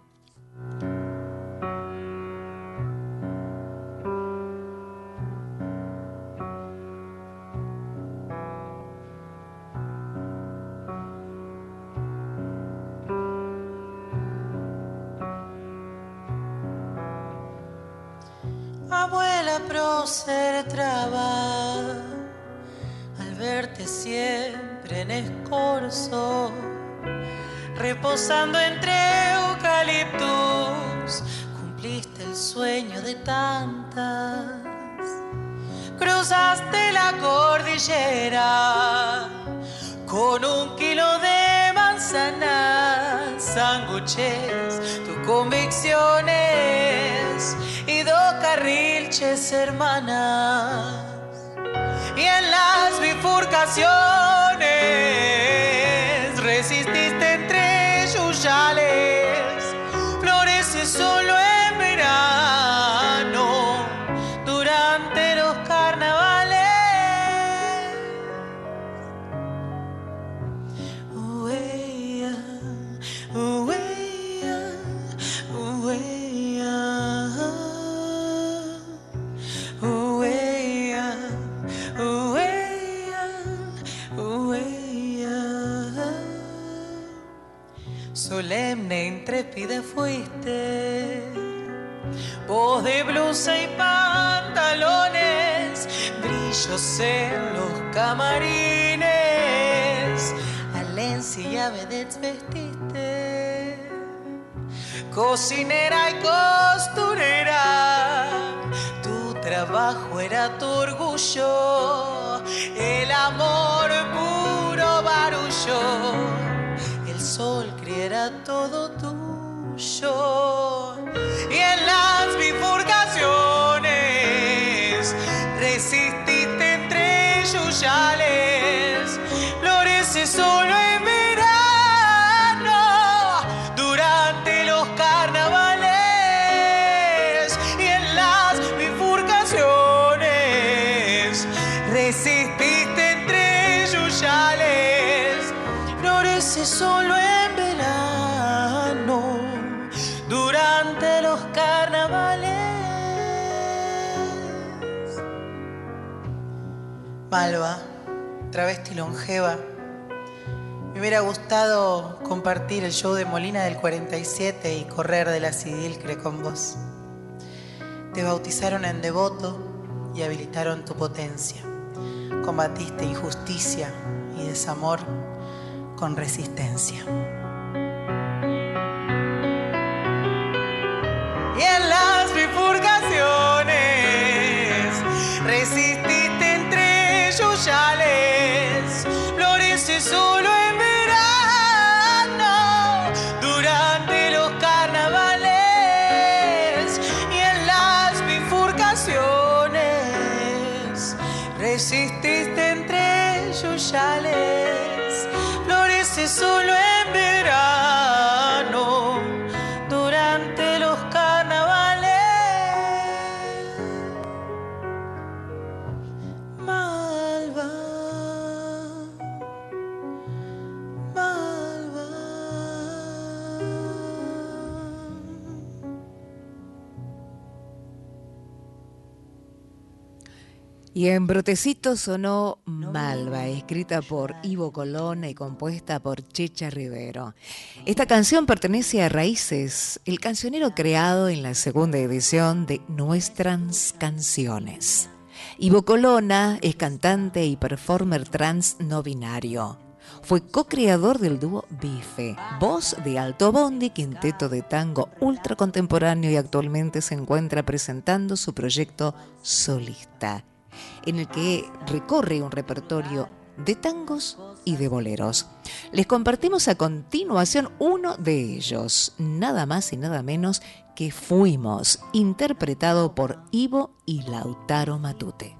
Abuela prócer traba al verte siempre en escorzo, reposando entre eucaliptus, cumpliste el sueño de tantas. Cruzaste la cordillera con un kilo de manzanas, sándwiches, tus convicciones carrilches hermanas. Y en las bifurcaciones resististe entre yuyales, cocinera y costurera. Tu trabajo era tu orgullo, Malva, travesti longeva me hubiera gustado compartir el show de Molina del 47 y correr de la Sidilcre con vos. Te bautizaron en devoto y habilitaron tu potencia. Combatiste injusticia y desamor con resistencia. Y en Brotecito sonó Malva, escrita por Ivo Colonna y compuesta por Checha Rivero. Esta canción pertenece a Raíces, el cancionero creado en la segunda edición de Nuestras Canciones. Ivo Colonna es cantante y performer trans no binario. Fue co-creador del dúo Bife, voz de Alto Bondi, quinteto de tango ultra contemporáneo y actualmente se encuentra presentando su proyecto solista, en el que recorre un repertorio de tangos y de boleros. Les compartimos a continuación uno de ellos, nada más y nada menos que Fuimos, interpretado por Ivo y Lautaro Matute.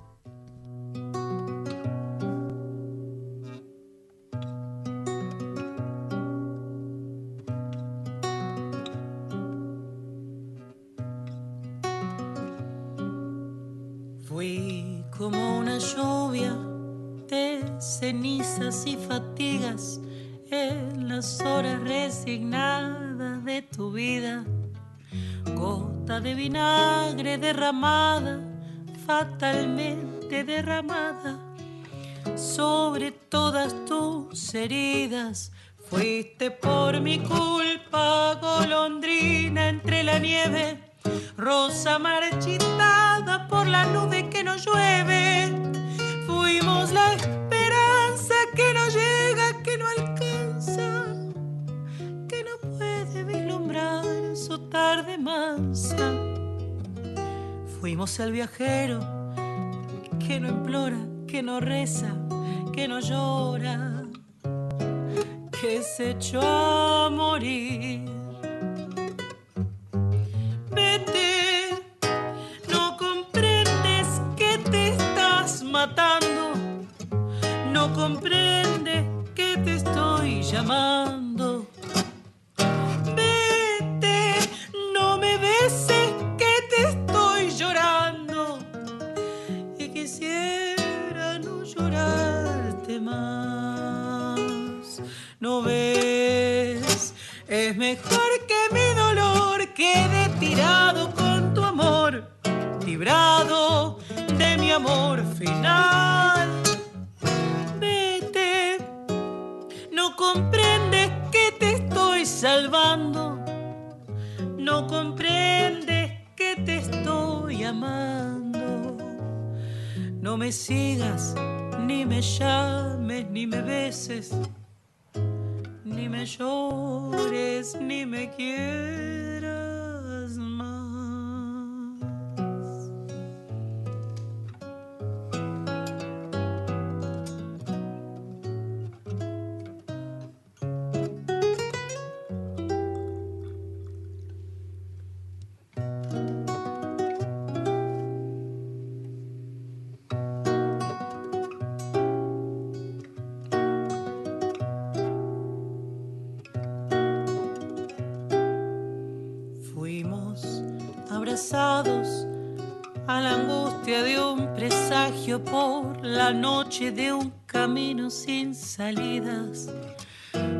De un camino sin salidas.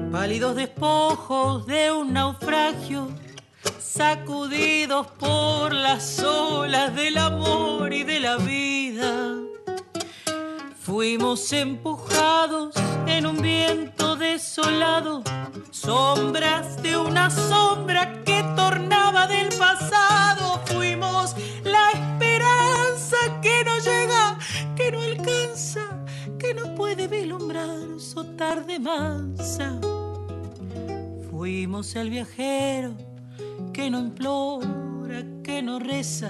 Pálidos despojos de un naufragio, sacudidos por las olas del amor y de la vida. Fuimos empujados en un viento desolado, sombras de una sombra que tornaba del pasado. Fuimos la esperanza que no llega, que no alcanza, que no puede vislumbrar su tarde mansa. Fuimos el viajero que no implora, que no reza,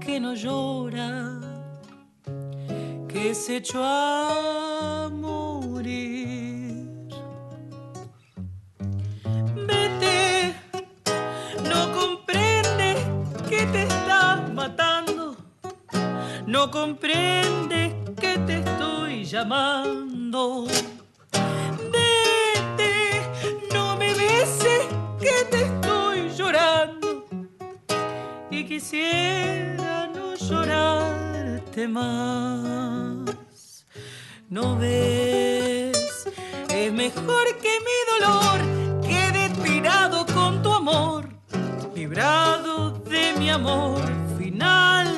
que no llora que se echó a no comprendes que te estoy llamando. Vete, no me beses que te estoy llorando y quisiera no llorarte más. No ves, es mejor que mi dolor quede tirado con tu amor, librado de mi amor final.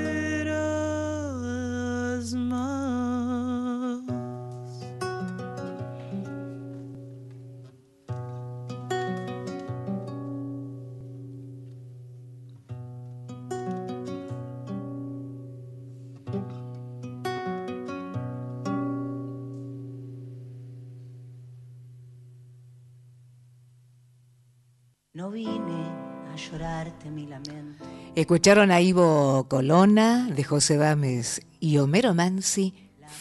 vine a llorarte mi lamento. Escucharon a Ivo Colona, de José Dames y Homero Mansi,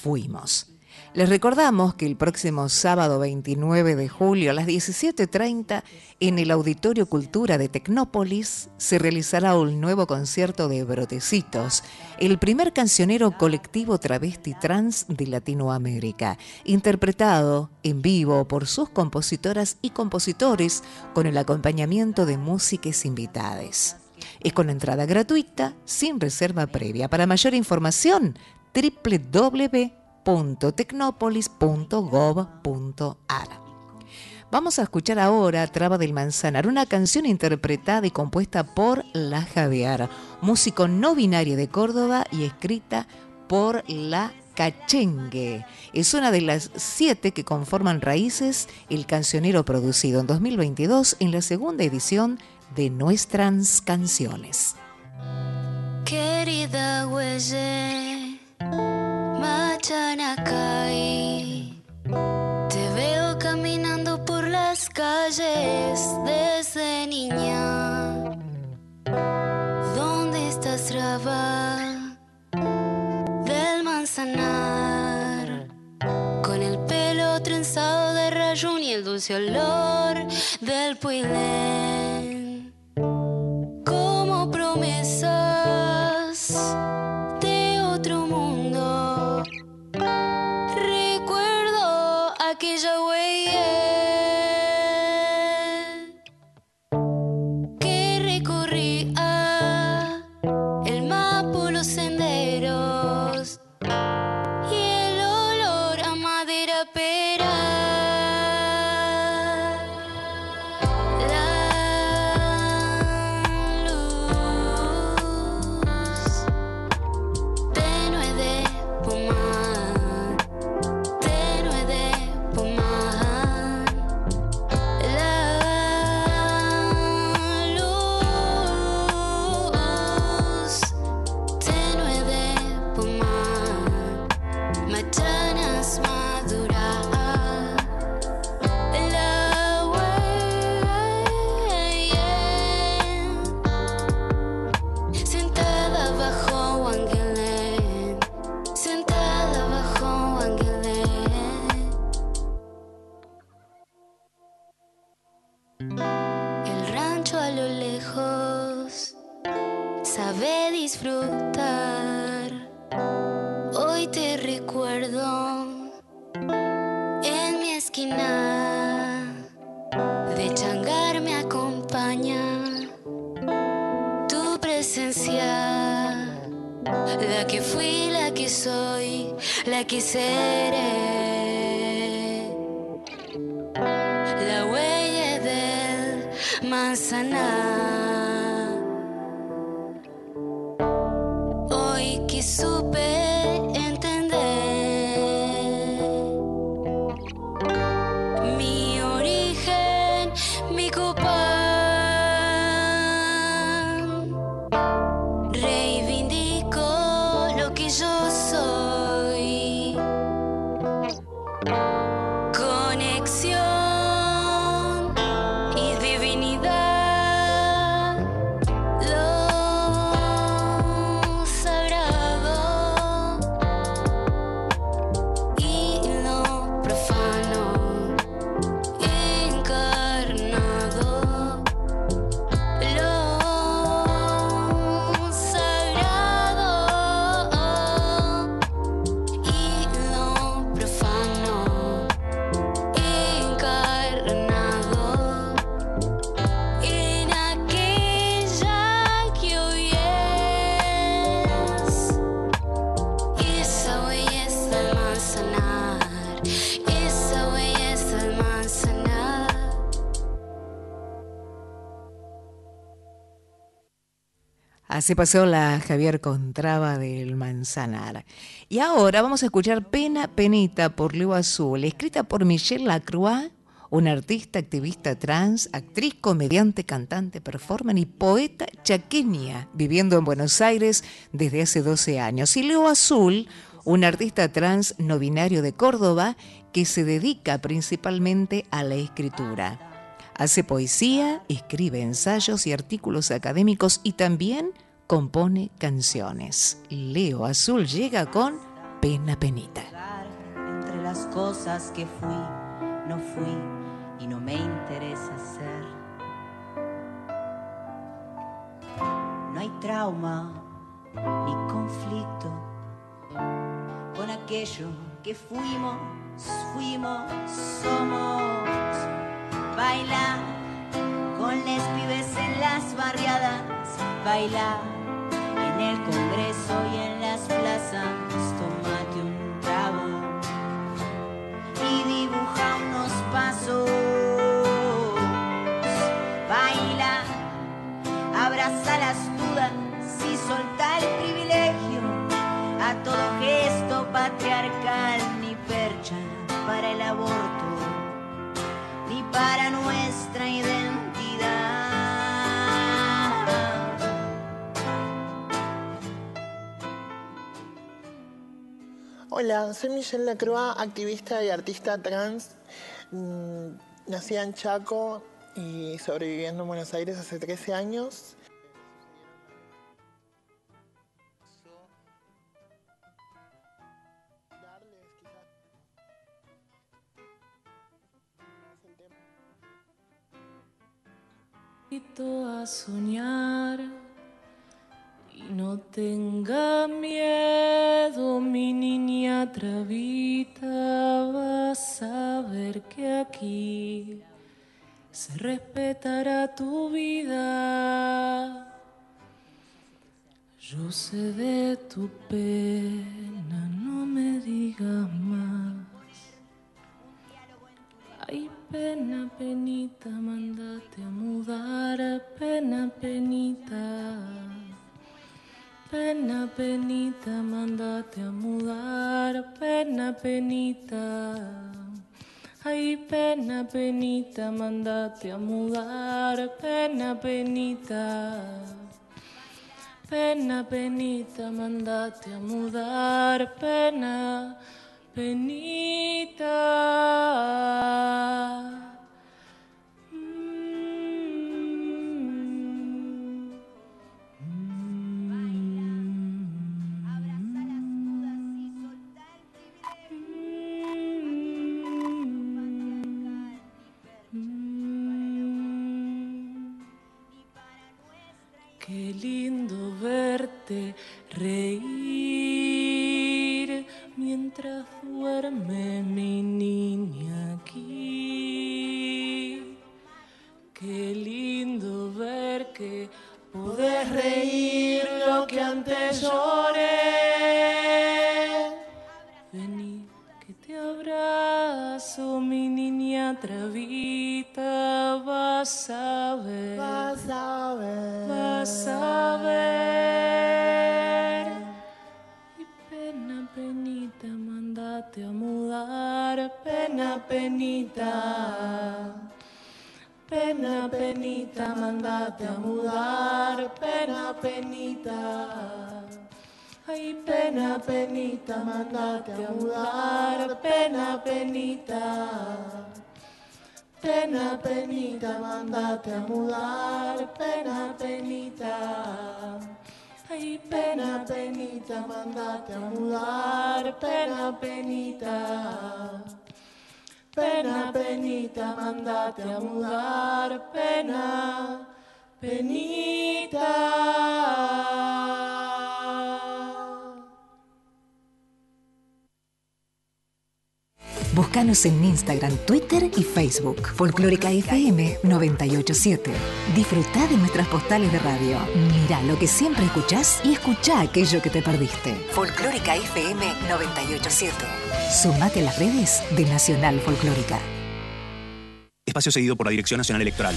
Fuimos. Les recordamos que el próximo sábado 29 de julio a las 17.30 en el Auditorio Cultura de Tecnópolis se realizará un nuevo concierto de Brotecitos, el primer cancionero colectivo travesti trans de Latinoamérica, interpretado en vivo por sus compositoras y compositores con el acompañamiento de músicas invitadas. Es con entrada gratuita, sin reserva previa. Para mayor información, www.tecnopolis.gov.ar. Vamos a escuchar ahora Traba del Manzanar, una canción interpretada y compuesta por La Javier, músico no binario de Córdoba y escrita por La Cachengue. Es una de las siete que conforman Raíces, el cancionero producido en 2022 en la segunda edición de Nuestras Canciones. Querida huelle, Machanacay, te veo caminando por las calles desde niña. ¿Dónde estás, Raba? Del manzanar, con el pelo trenzado de rayón y el dulce olor del puilén. yeah. Así pasó la Javier Contraba del Manzanar. Y ahora vamos a escuchar Pena Penita por Leo Azul, escrita por Michelle Lacroix, una artista, activista trans, actriz, comediante, cantante, performer y poeta chaqueña, viviendo en Buenos Aires desde hace 12 años. Y Leo Azul, un artista trans no binario de Córdoba que se dedica principalmente a la escritura. Hace poesía, escribe ensayos y artículos académicos y también compone canciones. Leo Azul llega con Pena Penita. entre las cosas que fui, no fui y no me interesa ser. No hay trauma ni conflicto con aquello que fuimos, fuimos, somos. Baila con les pibes en las barriadas, baila en el Congreso y en las plazas, tomate un trago y dibuja unos pasos. Baila, abraza las dudas y solta el privilegio a todo gesto patriarcal, ni percha para el aborto, ni para nuestra identidad. Hola, soy Michelle Lacroix, activista y artista trans. Mm, Nacida en Chaco y sobreviviendo en Buenos Aires hace 13 años. a soñar no tenga miedo, mi niña travita, vas a ver que aquí se respetará tu vida. Yo sé de tu pena, no me digas más. Ay, pena, penita, mandate a mudar, pena, penita. Pena, penita, mandate a mudar, pena, penita. Ay, pena, penita, mandate a mudar, pena, penita. Pena, penita, mandate a mudar, pena, penita. Mandate a mudar. Pena, penita. Ay, pena, penita, mandate a mudar. Pena, penita. Pena, penita, mandate a mudar, pena, penita. Ay, pena, penita, mandate a mudar, pena, penita. Pena, penita, mandate a mudar, pena, penita. Búscanos en Instagram, Twitter y Facebook. Folclórica FM 987. Disfruta de nuestras postales de radio. Mira lo que siempre escuchás y escucha aquello que te perdiste. Folclórica FM 987. Sumate a las redes de Nacional Folclórica. Espacio seguido por la Dirección Nacional Electoral.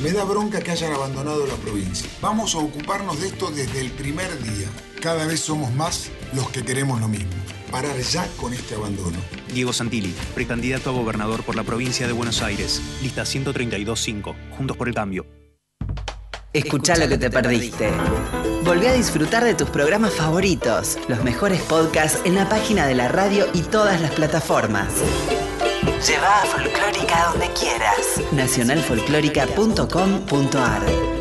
Me da bronca que hayan abandonado la provincia. Vamos a ocuparnos de esto desde el primer día. Cada vez somos más los que queremos lo mismo. Parar ya con este abandono. Diego Santilli, precandidato a gobernador por la provincia de Buenos Aires. Lista 132.5. Juntos por el Cambio. Escucha lo que te perdiste. Volvé a disfrutar de tus programas favoritos, los mejores podcasts en la página de la radio y todas las plataformas. Lleva a Folclórica donde quieras. Nacionalfolclórica.com.ar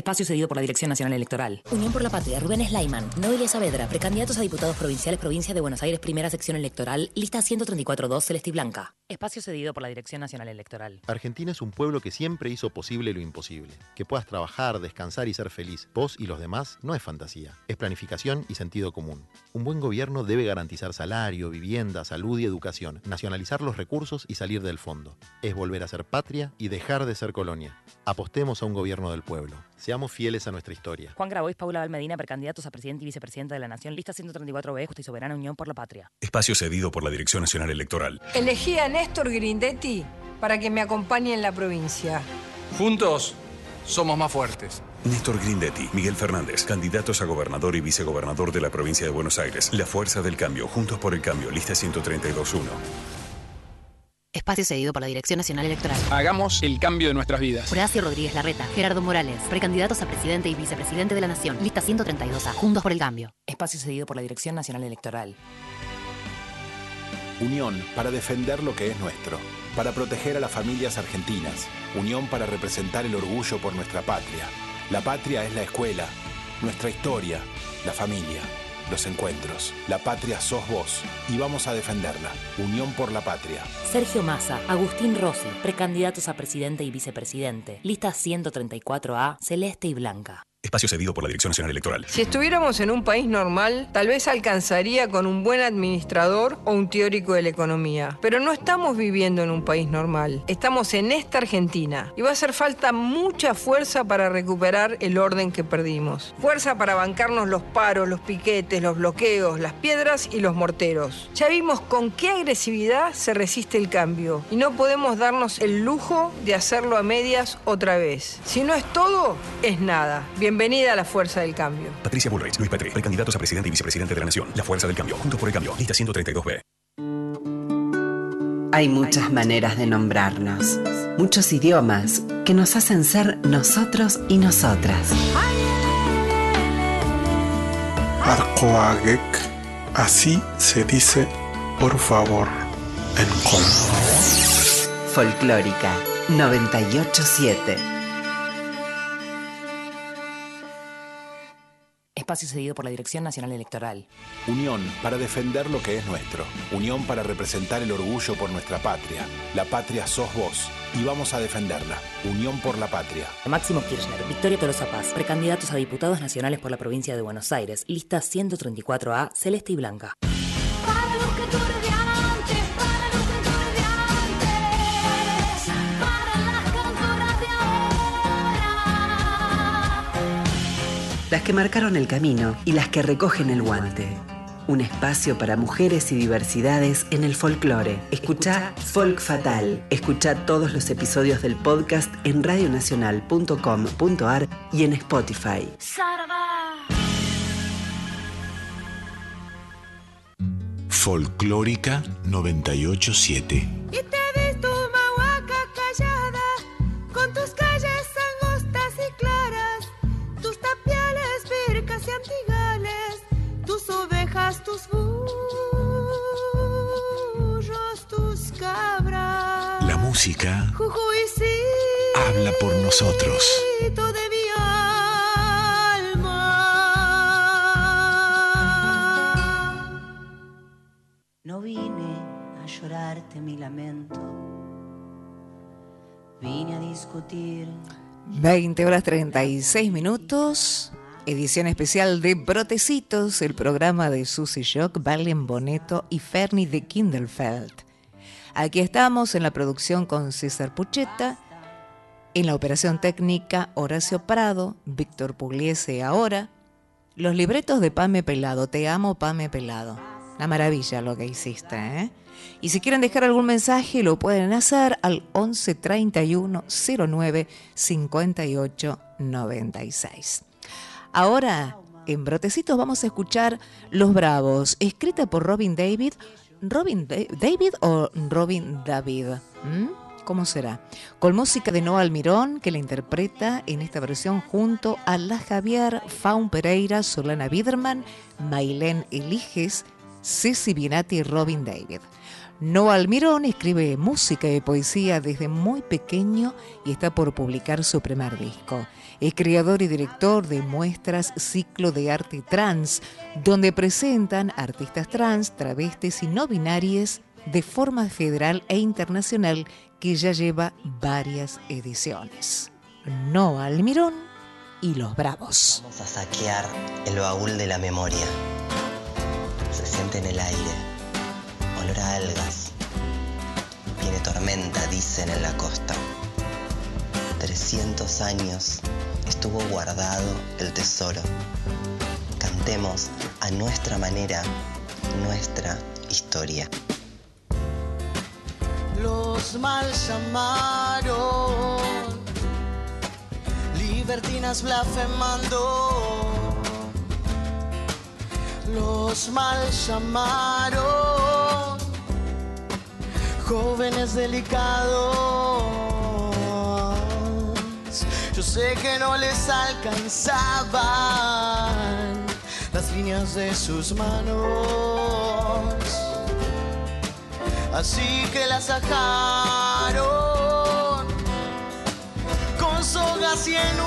Espacio cedido por la Dirección Nacional Electoral. Unión por la Patria, Rubén Slayman, Noelia Saavedra, precandidatos a diputados provinciales, Provincia de Buenos Aires, Primera Sección Electoral, lista 134-2, Celeste y Blanca. Espacio cedido por la Dirección Nacional Electoral. Argentina es un pueblo que siempre hizo posible lo imposible. Que puedas trabajar, descansar y ser feliz, vos y los demás, no es fantasía, es planificación y sentido común. Un buen gobierno debe garantizar salario, vivienda, salud y educación, nacionalizar los recursos y salir del fondo. Es volver a ser patria y dejar de ser colonia. Apostemos a un gobierno del pueblo. Seamos fieles a nuestra historia. Juan Grabois, Paula Valmedina, precandidatos a presidente y vicepresidenta de la Nación, lista 134B, Justa y Soberana Unión por la Patria. Espacio cedido por la Dirección Nacional Electoral. Elegí a Néstor Grindetti para que me acompañe en la provincia. Juntos somos más fuertes. Néstor Grindetti, Miguel Fernández, candidatos a gobernador y vicegobernador de la provincia de Buenos Aires. La Fuerza del Cambio, Juntos por el Cambio, lista 132.1. Espacio cedido por la Dirección Nacional Electoral. Hagamos el cambio de nuestras vidas. Horacio Rodríguez Larreta, Gerardo Morales, precandidatos a presidente y vicepresidente de la Nación, lista 132A, Juntos por el Cambio. Espacio cedido por la Dirección Nacional Electoral. Unión para defender lo que es nuestro, para proteger a las familias argentinas, unión para representar el orgullo por nuestra patria. La patria es la escuela, nuestra historia, la familia, los encuentros. La patria sos vos y vamos a defenderla. Unión por la patria. Sergio Massa, Agustín Rossi, precandidatos a presidente y vicepresidente, lista 134A, Celeste y Blanca. Espacio cedido por la Dirección Nacional Electoral. Si estuviéramos en un país normal, tal vez alcanzaría con un buen administrador o un teórico de la economía. Pero no estamos viviendo en un país normal. Estamos en esta Argentina. Y va a hacer falta mucha fuerza para recuperar el orden que perdimos. Fuerza para bancarnos los paros, los piquetes, los bloqueos, las piedras y los morteros. Ya vimos con qué agresividad se resiste el cambio. Y no podemos darnos el lujo de hacerlo a medias otra vez. Si no es todo, es nada. Bienvenida a la Fuerza del Cambio. Patricia Bullrich, Luis Petri, precandidatos a presidente y vicepresidente de la Nación. La Fuerza del Cambio, Juntos por el Cambio, lista 132B. Hay muchas maneras de nombrarnos, muchos idiomas que nos hacen ser nosotros y nosotras. Arcoagek, así se dice por favor en Congo. Folclórica 987. Espacio cedido por la Dirección Nacional Electoral. Unión para defender lo que es nuestro. Unión para representar el orgullo por nuestra patria. La patria sos vos y vamos a defenderla. Unión por la patria. Máximo Kirchner, Victoria Tolosa Paz, precandidatos a diputados nacionales por la provincia de Buenos Aires, lista 134A, Celeste y Blanca. Las que marcaron el camino y las que recogen el guante. Un espacio para mujeres y diversidades en el folclore. Escucha Folk Fatal. Escucha todos los episodios del podcast en radionacional.com.ar y en Spotify. Folclórica 987. Y te ves tu mahuaca callada, con tus música Jujuy sí, habla por nosotros. de mi alma. No vine a llorarte mi lamento, vine a discutir. 20 horas 36 minutos. Edición especial de Brotecitos, el programa de Susy Shock, Valen Boneto y Fernie de Kindelfeld. Aquí estamos en la producción con César Pucheta, en la operación técnica Horacio Prado, Víctor Pugliese ahora, los libretos de Pame Pelado, te amo Pame Pelado. La maravilla lo que hiciste, ¿eh? Y si quieren dejar algún mensaje, lo pueden hacer al 11 31 09 58 96. Ahora, en Brotecitos vamos a escuchar Los Bravos, escrita por Robin David. ¿Robin Da- David o Robin David? ¿Mm? ¿Cómo será? Con música de Noah Almirón, que la interpreta en esta versión junto a La Javier, Faun Pereira, Solana Biderman, Mailén Eliges, Ceci Binati y Robin David. Noah Almirón escribe música y poesía desde muy pequeño y está por publicar su primer disco. Es creador y director de muestras Ciclo de Arte Trans, donde presentan artistas trans, travestis y no binarias de forma federal e internacional que ya lleva varias ediciones. Noah Almirón y Los Bravos. Vamos a saquear el baúl de la memoria. Se siente en el aire. Olor a algas. Viene tormenta, dicen en la costa. 300 años estuvo guardado el tesoro. Cantemos a nuestra manera nuestra historia. Los mal llamaron, libertinas blasfemando. Los mal llamaron, jóvenes delicados. Sé que no les alcanzaban las líneas de sus manos. Así que la sacaron con sogas y en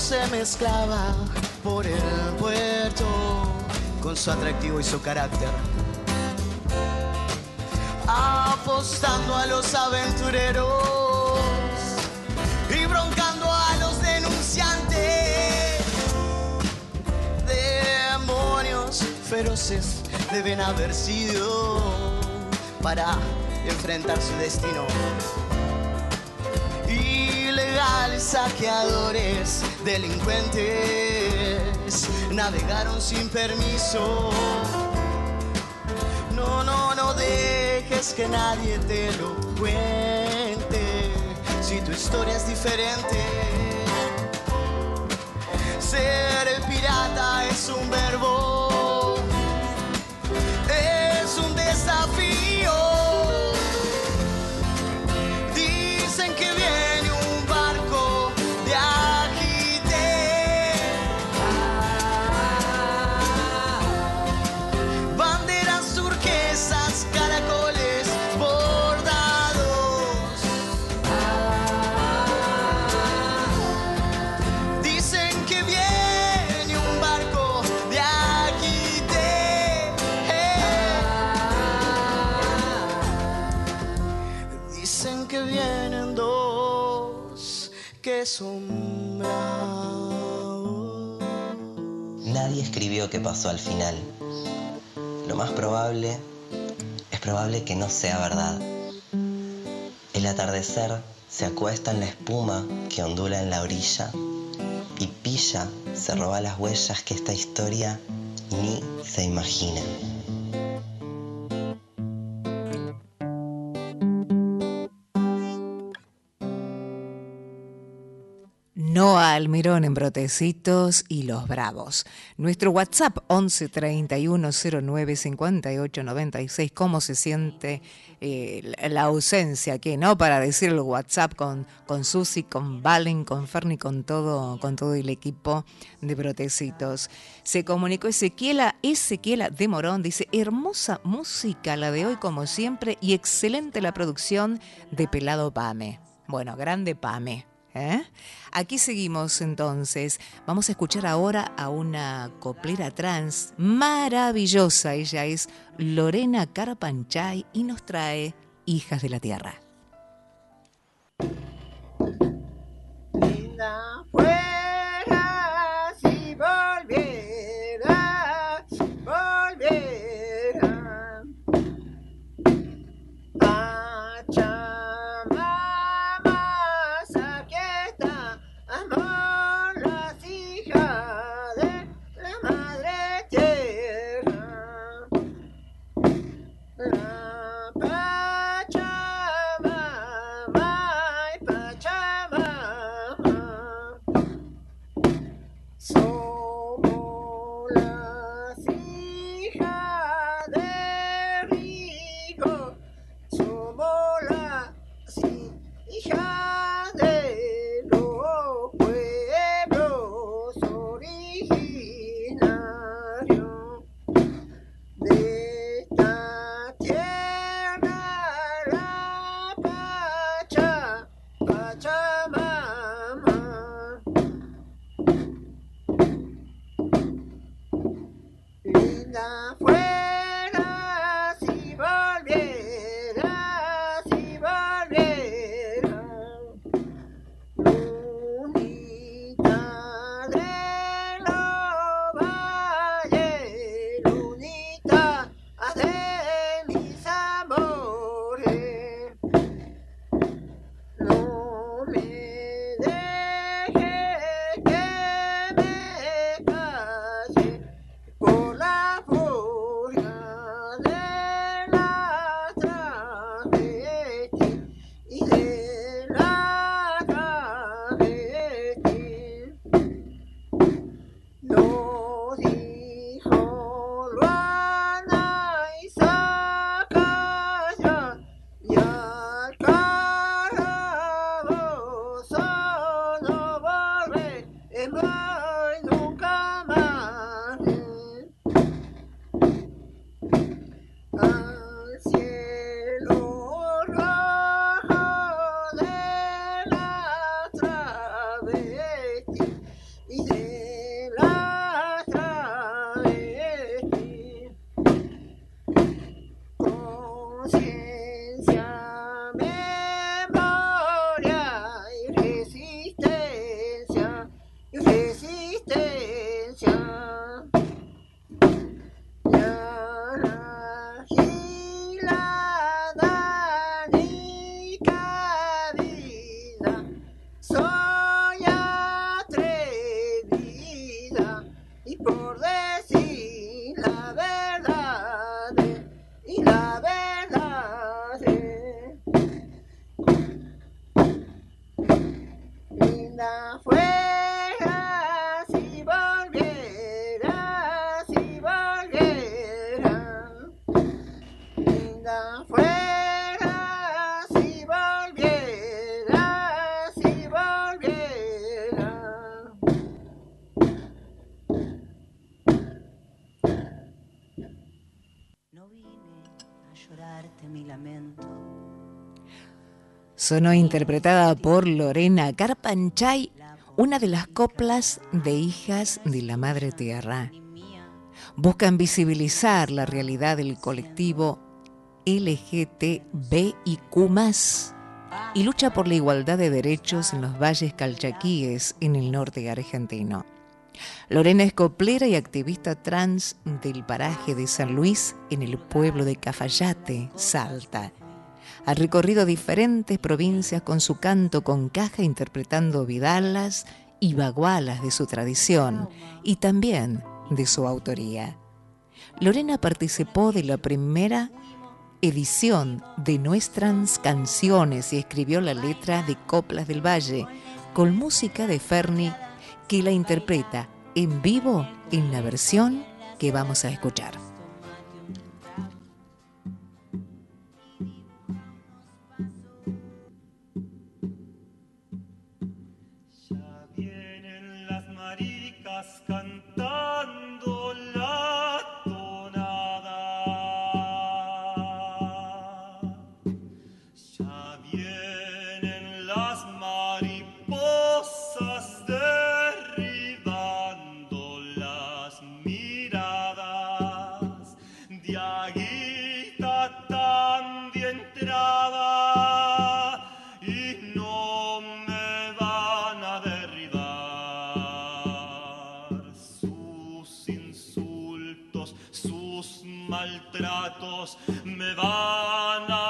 se mezclaba por el puerto con su atractivo y su carácter apostando a los aventureros y broncando a los denunciantes. Demonios feroces deben haber sido para enfrentar su destino. Saqueadores, delincuentes, navegaron sin permiso. No, no, no dejes que nadie te lo cuente. Si tu historia es diferente, ser pirata es un verbo, que vienen dos que son. Nadie escribió qué pasó al final. Lo más probable es probable que no sea verdad. El atardecer se acuesta en la espuma que ondula en la orilla y pilla se roba las huellas que esta historia ni se imagina. Almirón en Brotecitos y Los Bravos. Nuestro WhatsApp 11 31 09 58 96. ¿Cómo se siente eh, la- la ausencia aquí, no? Para decir el WhatsApp con, con Susi, con Valen, con Ferni, con todo, con todo el equipo de Brotecitos. Se comunicó Ezequiela, Ezequiela de Morón, dice, hermosa música la de hoy como siempre y excelente la producción de Pelado Pame. Bueno, grande Pame. ¿Eh? Aquí seguimos entonces. Vamos a escuchar ahora a una coplera trans maravillosa. Ella es Lorena Carapanchay y nos trae Hijas de la Tierra. Linda fuera Sonó interpretada por Lorena Carpanchay, una de las coplas de hijas de la Madre Tierra. Buscan visibilizar la realidad del colectivo LGTBIQ+, y lucha por la igualdad de derechos en los valles calchaquíes en el norte argentino. Lorena es coplera y activista trans del paraje de San Luis en el pueblo de Cafayate, Salta. Ha recorrido diferentes provincias con su canto con caja interpretando vidalas y bagualas de su tradición y también de su autoría. Lorena participó de la primera edición de nuestras canciones y escribió la letra de Coplas del Valle con música de Ferni que la interpreta en vivo en la versión que vamos a escuchar. Me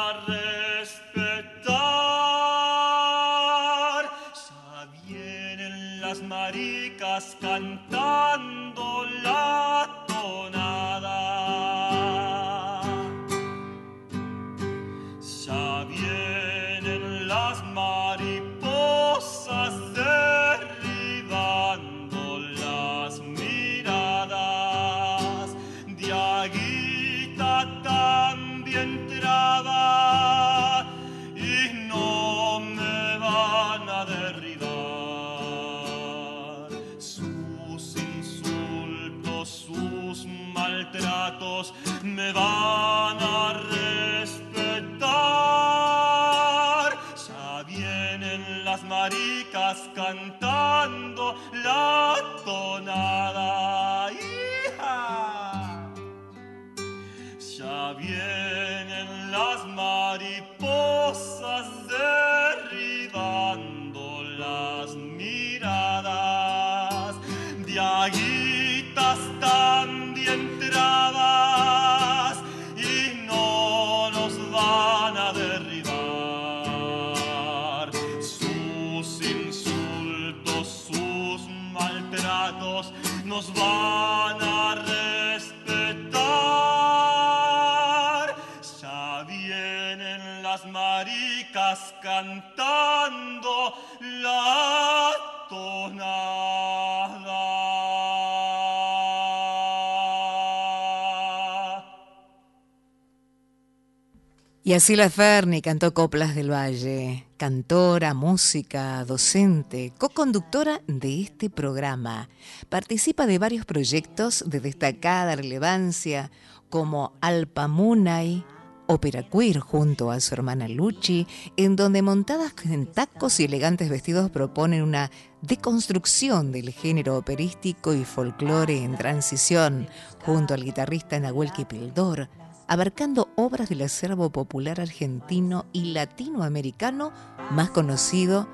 Y así la Ferni cantó Coplas del Valle, cantora, música, docente, co-conductora de este programa. Participa de varios proyectos de destacada relevancia como Alpamunay, Ópera Queer junto a su hermana Luchi, en donde montadas en tacos y elegantes vestidos proponen una deconstrucción del género operístico y folclore en transición, junto al guitarrista Nahuel Kipildor, abarcando obras del acervo popular argentino y latinoamericano más conocido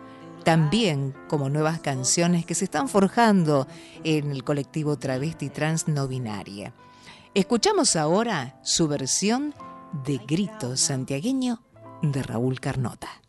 también como nuevas canciones que se están forjando en el colectivo travesti trans no binaria. Escuchamos ahora su versión de Grito Santiagueño de Raúl Carnota.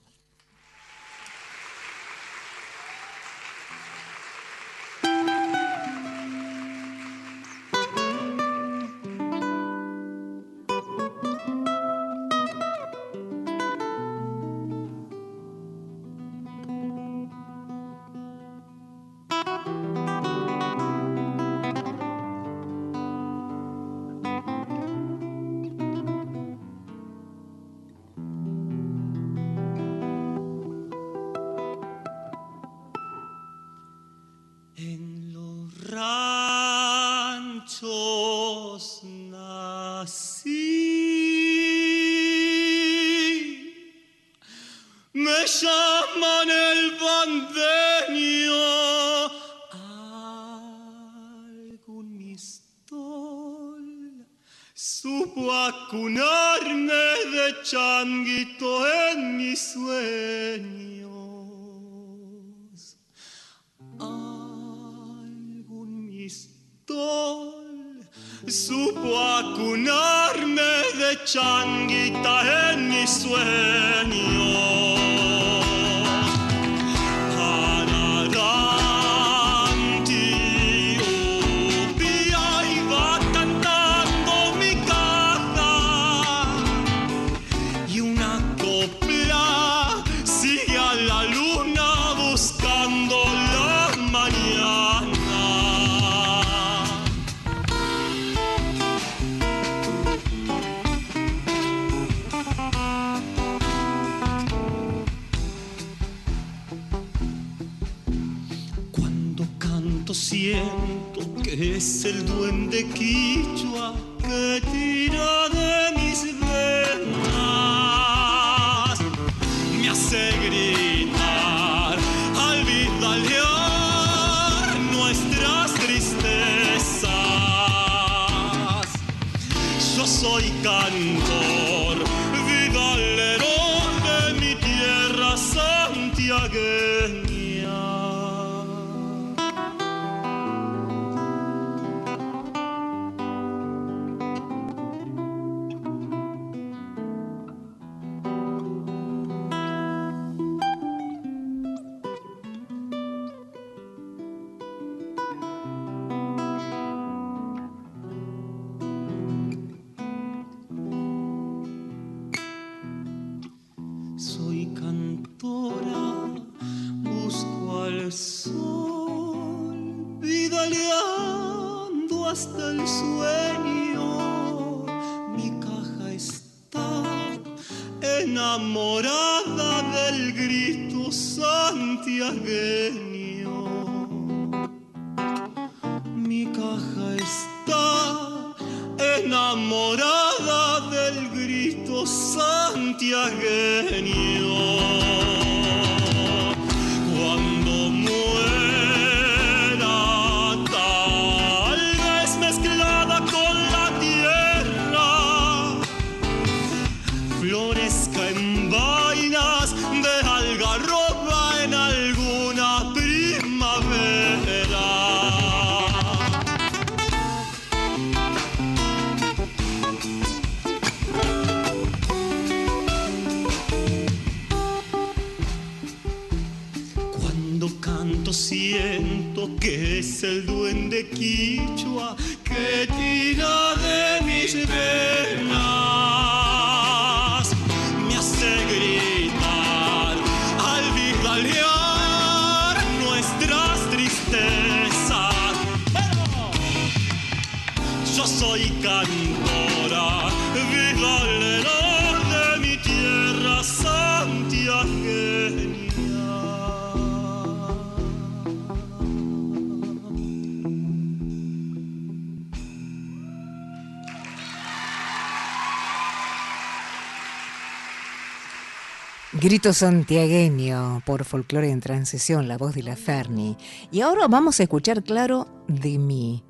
Santiagueño por Folclore en Transición, la voz de la Ferni. Y ahora vamos a escuchar Claro de mí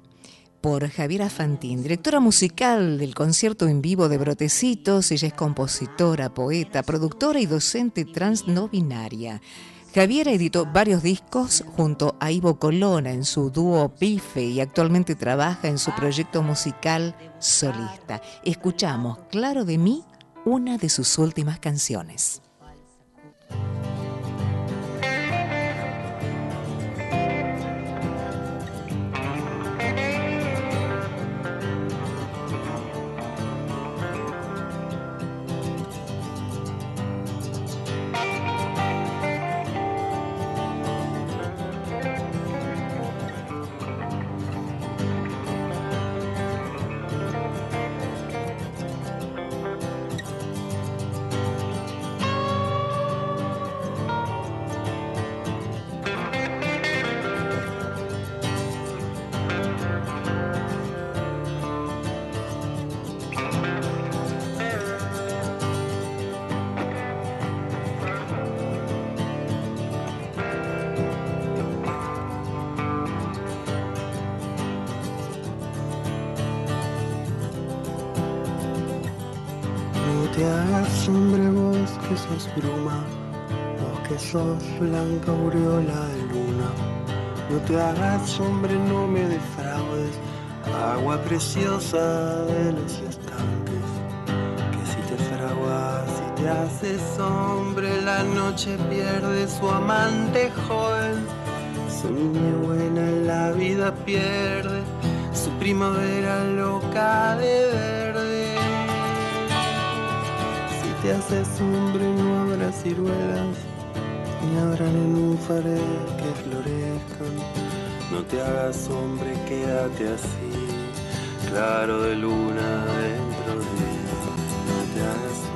por Javiera Fantín, directora musical del concierto en vivo de Brotecitos. Ella es compositora, poeta, productora y docente trans no binaria. Javiera editó varios discos junto a Ivo Colonna en su dúo Pife y actualmente trabaja en su proyecto musical solista. Escuchamos Claro de mí, una de sus últimas canciones. Blanca aureola de luna. No te hagas hombre, no me defraudes, agua preciosa de los estanques. Que si te fraguas, si te haces hombre, la noche pierde su amante joven. Su niña buena en la vida pierde su primavera loca de verde. Si te haces hombre no habrá ciruelas, ni habrá nenúfares que florezcan. No te hagas hombre, quédate así, claro de luna dentro de mí. No te hagas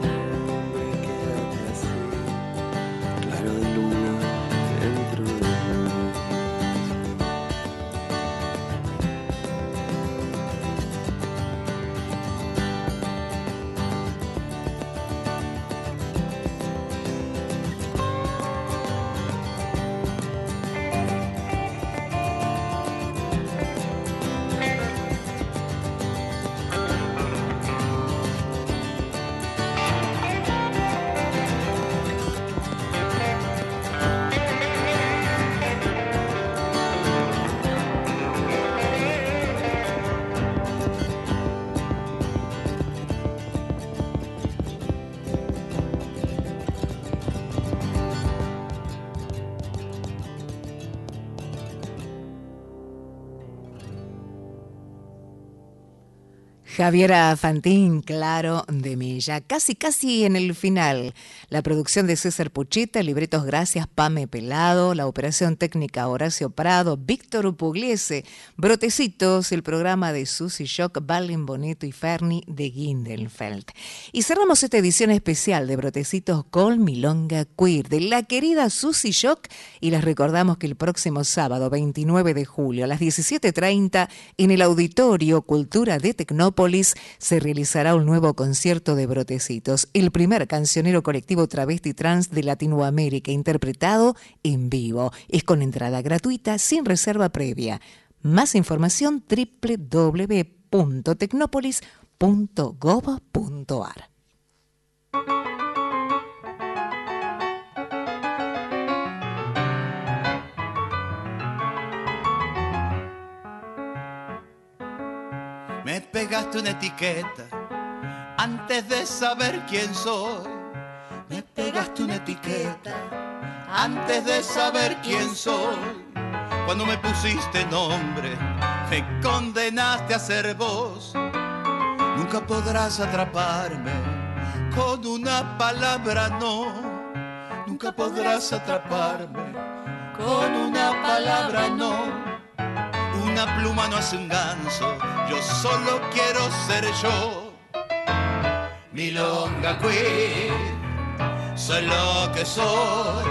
Javiera Fantín, claro, de Milla. Casi, casi en el final. La producción de César Puchita, libretos Gracias, Pame Pelado, la operación técnica Horacio Prado, Víctor Pugliese, Brotecitos, el programa de Susy Shock, Balin Boneto y Ferni de Gindelfeld. Y cerramos esta edición especial de Brotecitos con Milonga Queer de la querida Susy Shock y les recordamos que el próximo sábado 29 de julio a las 17.30 en el Auditorio Cultura de Tecnópolis se realizará un nuevo concierto de Brotecitos, el primer cancionero colectivo travesti trans de Latinoamérica interpretado en vivo. Es con entrada gratuita sin reserva previa. Más información www.tecnopolis.gov.ar. Me pegaste una etiqueta antes de saber quién soy. Me pegaste una etiqueta antes de saber quién soy. Cuando me pusiste nombre, me condenaste a ser vos. Nunca podrás atraparme con una palabra no. Nunca podrás atraparme con una palabra no. Una pluma no hace un ganso, yo solo quiero ser yo. Milonga queer, soy lo que soy.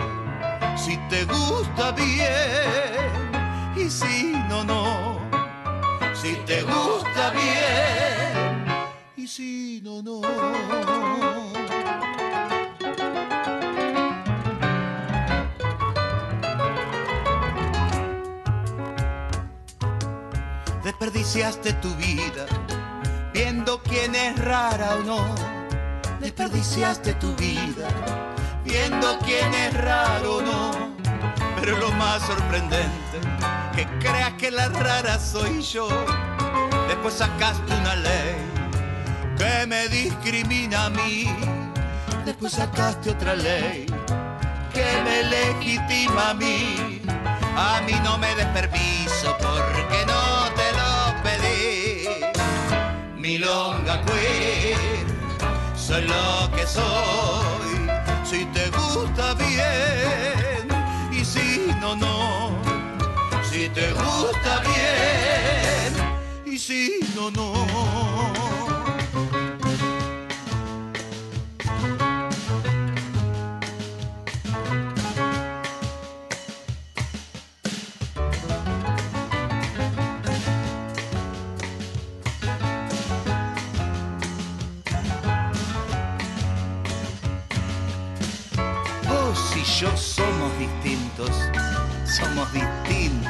Si te gusta bien, y si no, no. Si te gusta bien, y si no, no. Desperdiciaste tu vida viendo quién es rara o no. Desperdiciaste tu vida viendo quién es raro o no. Pero lo más sorprendente, que creas que la rara soy yo. Después sacaste una ley que me discrimina a mí. Después sacaste otra ley que me legitima a mí. A mí no me des porque no te lo pedí. Milonga queer, soy lo que soy. Si te gusta bien y si no, no. Si te gusta bien y si no, no.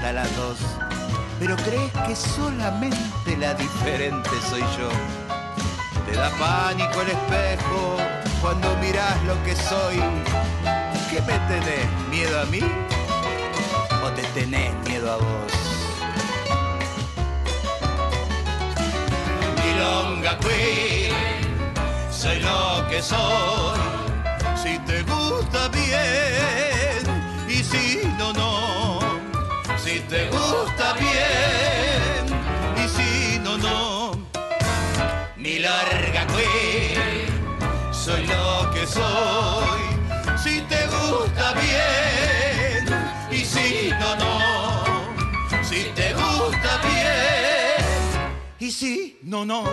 Distintas las dos. Pero crees que solamente la diferente soy yo. Te da pánico el espejo cuando mirás lo que soy. ¿Qué me tenés? ¿Miedo a mí? ¿O te tenés miedo a vos? Milonga queen, soy lo que soy. Si te gusta bien y si no, no. Si te gusta bien y si no, no. Mi larga queen, soy lo que soy. Si te gusta bien y si no, no. Si te gusta bien y si no, no.